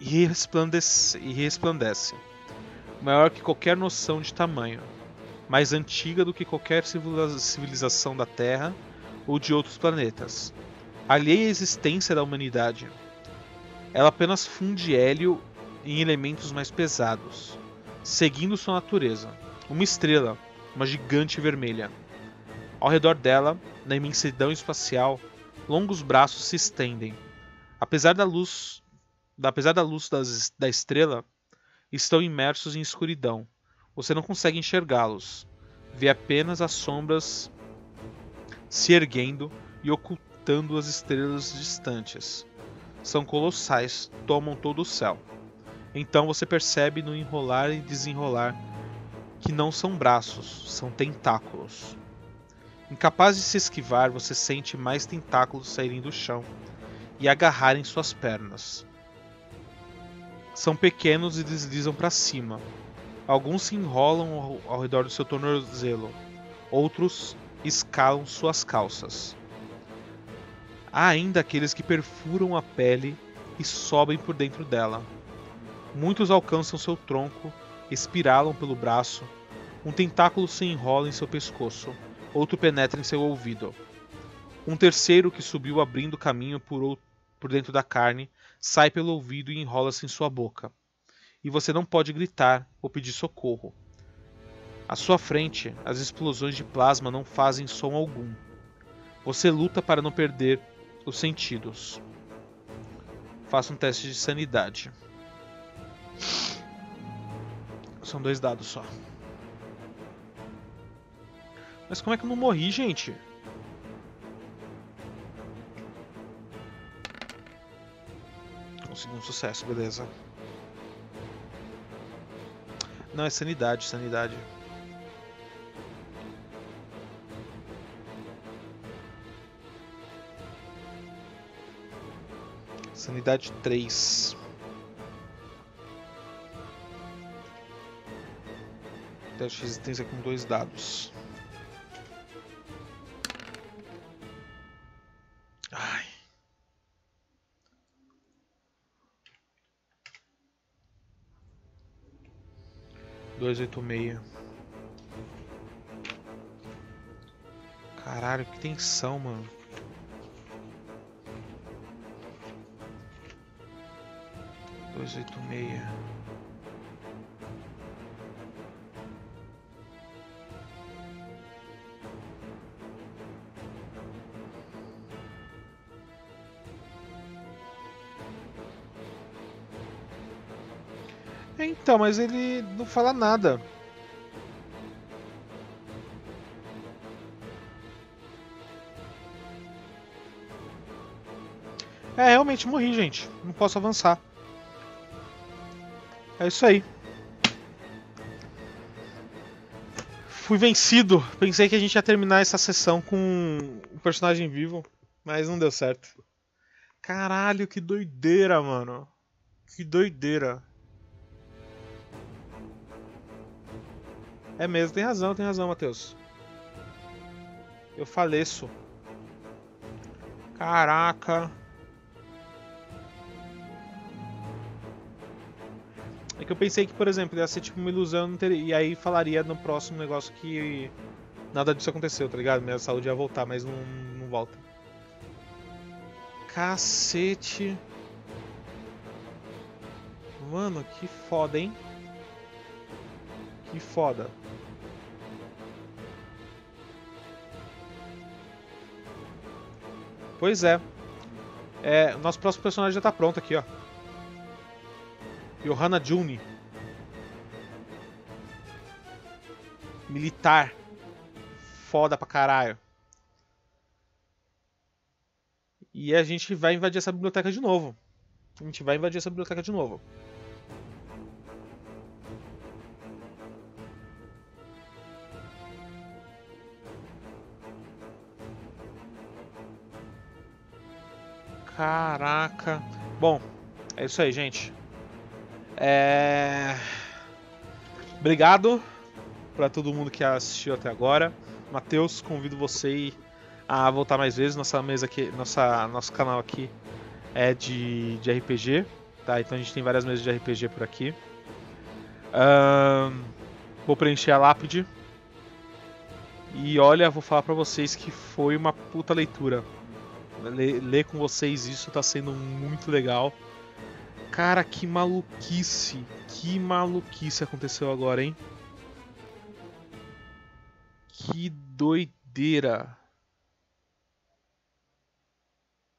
e resplandece, e resplandece, maior que qualquer noção de tamanho, mais antiga do que qualquer civilização da Terra ou de outros planetas, alheia à existência da humanidade. Ela apenas funde hélio em elementos mais pesados, seguindo sua natureza. Uma estrela, uma gigante vermelha. Ao redor dela, na imensidão espacial, longos braços se estendem. Apesar da luz, apesar da luz das, da estrela, estão imersos em escuridão. Você não consegue enxergá-los. Vê apenas as sombras se erguendo e ocultando as estrelas distantes. São colossais, tomam todo o céu. Então você percebe no enrolar e desenrolar que não são braços, são tentáculos. Incapaz de se esquivar, você sente mais tentáculos saírem do chão e agarrarem suas pernas. São pequenos e deslizam para cima. Alguns se enrolam ao redor do seu tornozelo, outros escalam suas calças. Há ainda aqueles que perfuram a pele e sobem por dentro dela. Muitos alcançam seu tronco, espiralam pelo braço, um tentáculo se enrola em seu pescoço, outro penetra em seu ouvido. Um terceiro que subiu abrindo caminho por, por dentro da carne sai pelo ouvido e enrola-se em sua boca. E você não pode gritar ou pedir socorro. À sua frente, as explosões de plasma não fazem som algum. Você luta para não perder os sentidos. Faça um teste de sanidade. São dois dados só. Mas como é que eu não morri, gente? Consegui um sucesso, beleza. Não, é sanidade, sanidade. Sanidade 3. Teste de resistência com dois dados. 286. Caralho, que tensão, mano. Dois oito meia. Então, mas ele não fala nada. É, realmente morri, gente. Não posso avançar. É isso aí. Fui vencido. Pensei que a gente ia terminar essa sessão com o personagem vivo, mas não deu certo. Caralho, que doideira, mano. Que doideira. É mesmo, tem razão, tem razão, Matheus. Eu faleço. Caraca. É que eu pensei que, por exemplo, ia ser tipo uma ilusão e aí falaria no próximo negócio que nada disso aconteceu, tá ligado? Minha saúde ia voltar, mas não, não volta. Cacete. Mano, que foda, hein? Que foda. Pois é. é. Nosso próximo personagem já tá pronto aqui, ó. Johanna Juni. Militar. Foda pra caralho. E a gente vai invadir essa biblioteca de novo. A gente vai invadir essa biblioteca de novo. Caraca. Bom, é isso aí, gente. É... Obrigado para todo mundo que assistiu até agora. Matheus, convido você a voltar mais vezes. Nossa mesa aqui, nossa, nosso canal aqui é de, de RPG, tá? Então a gente tem várias mesas de RPG por aqui. Um, vou preencher a lápide. E olha, vou falar pra vocês que foi uma puta leitura. Ler, ler com vocês isso tá sendo muito legal. Cara, que maluquice. Que maluquice aconteceu agora, hein? Que doideira.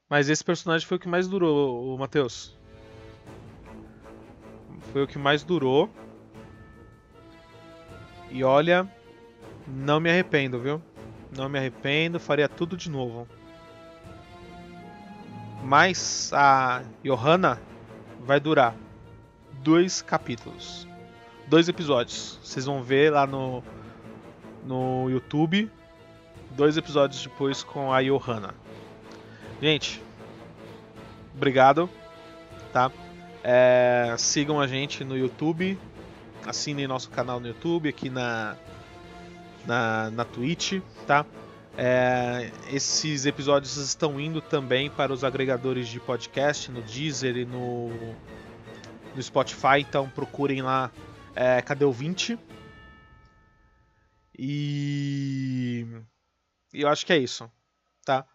Mas esse personagem foi o que mais durou, Matheus. Foi o que mais durou. E olha, não me arrependo, viu? Não me arrependo, faria tudo de novo. Mas a Johanna vai durar dois capítulos, dois episódios. Vocês vão ver lá no no YouTube, dois episódios depois com a Johanna. Gente, obrigado, tá? É, sigam a gente no YouTube, assinem nosso canal no YouTube, aqui na na, na Twitch, tá? É, esses episódios estão indo também para os agregadores de podcast, no Deezer e no, no Spotify, então procurem lá é, Cadê o 20? E eu acho que é isso, tá?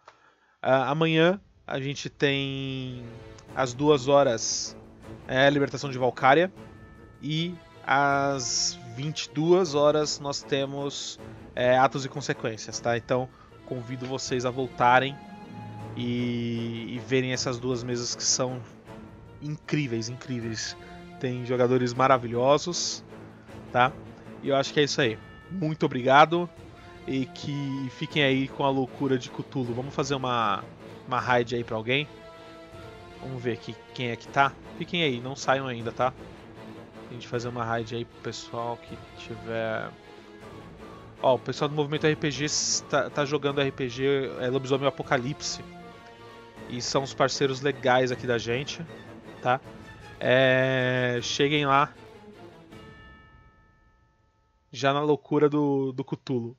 Uh, amanhã a gente tem às duas horas é, Libertação de Valkyria e às 22 horas nós temos é, atos e consequências, tá? Então convido vocês a voltarem e, e verem essas duas mesas que são incríveis, incríveis. Tem jogadores maravilhosos, tá? E eu acho que é isso aí. Muito obrigado e que fiquem aí com a loucura de Cthulhu. Vamos fazer uma uma raid aí para alguém. Vamos ver aqui quem é que tá. Fiquem aí, não saiam ainda, tá? A gente fazer uma raid aí pro pessoal que tiver Ó, o pessoal do movimento RPG tá, tá jogando RPG é Lobisomem Apocalipse. E são os parceiros legais aqui da gente, tá? É, cheguem lá. Já na loucura do, do Cutulo.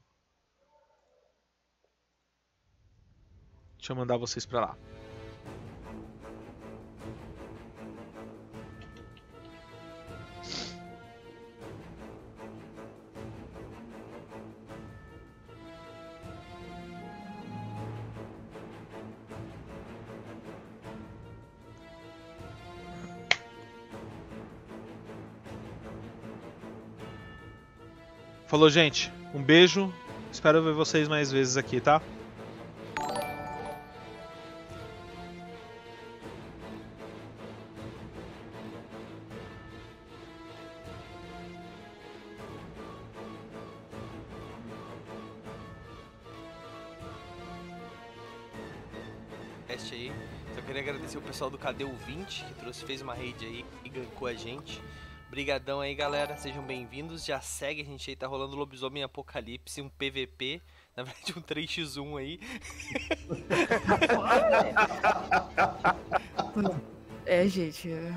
Deixa eu mandar vocês pra lá. Falou, gente. Um beijo. Espero ver vocês mais vezes aqui, tá? aí. Só queria agradecer o pessoal do Cadê o 20 que trouxe, fez uma rede aí e gankou a gente. Brigadão aí, galera. Sejam bem-vindos. Já segue a gente aí, tá rolando Lobisomem Apocalipse, um PVP. Na verdade, um 3x1 aí. é, gente. É...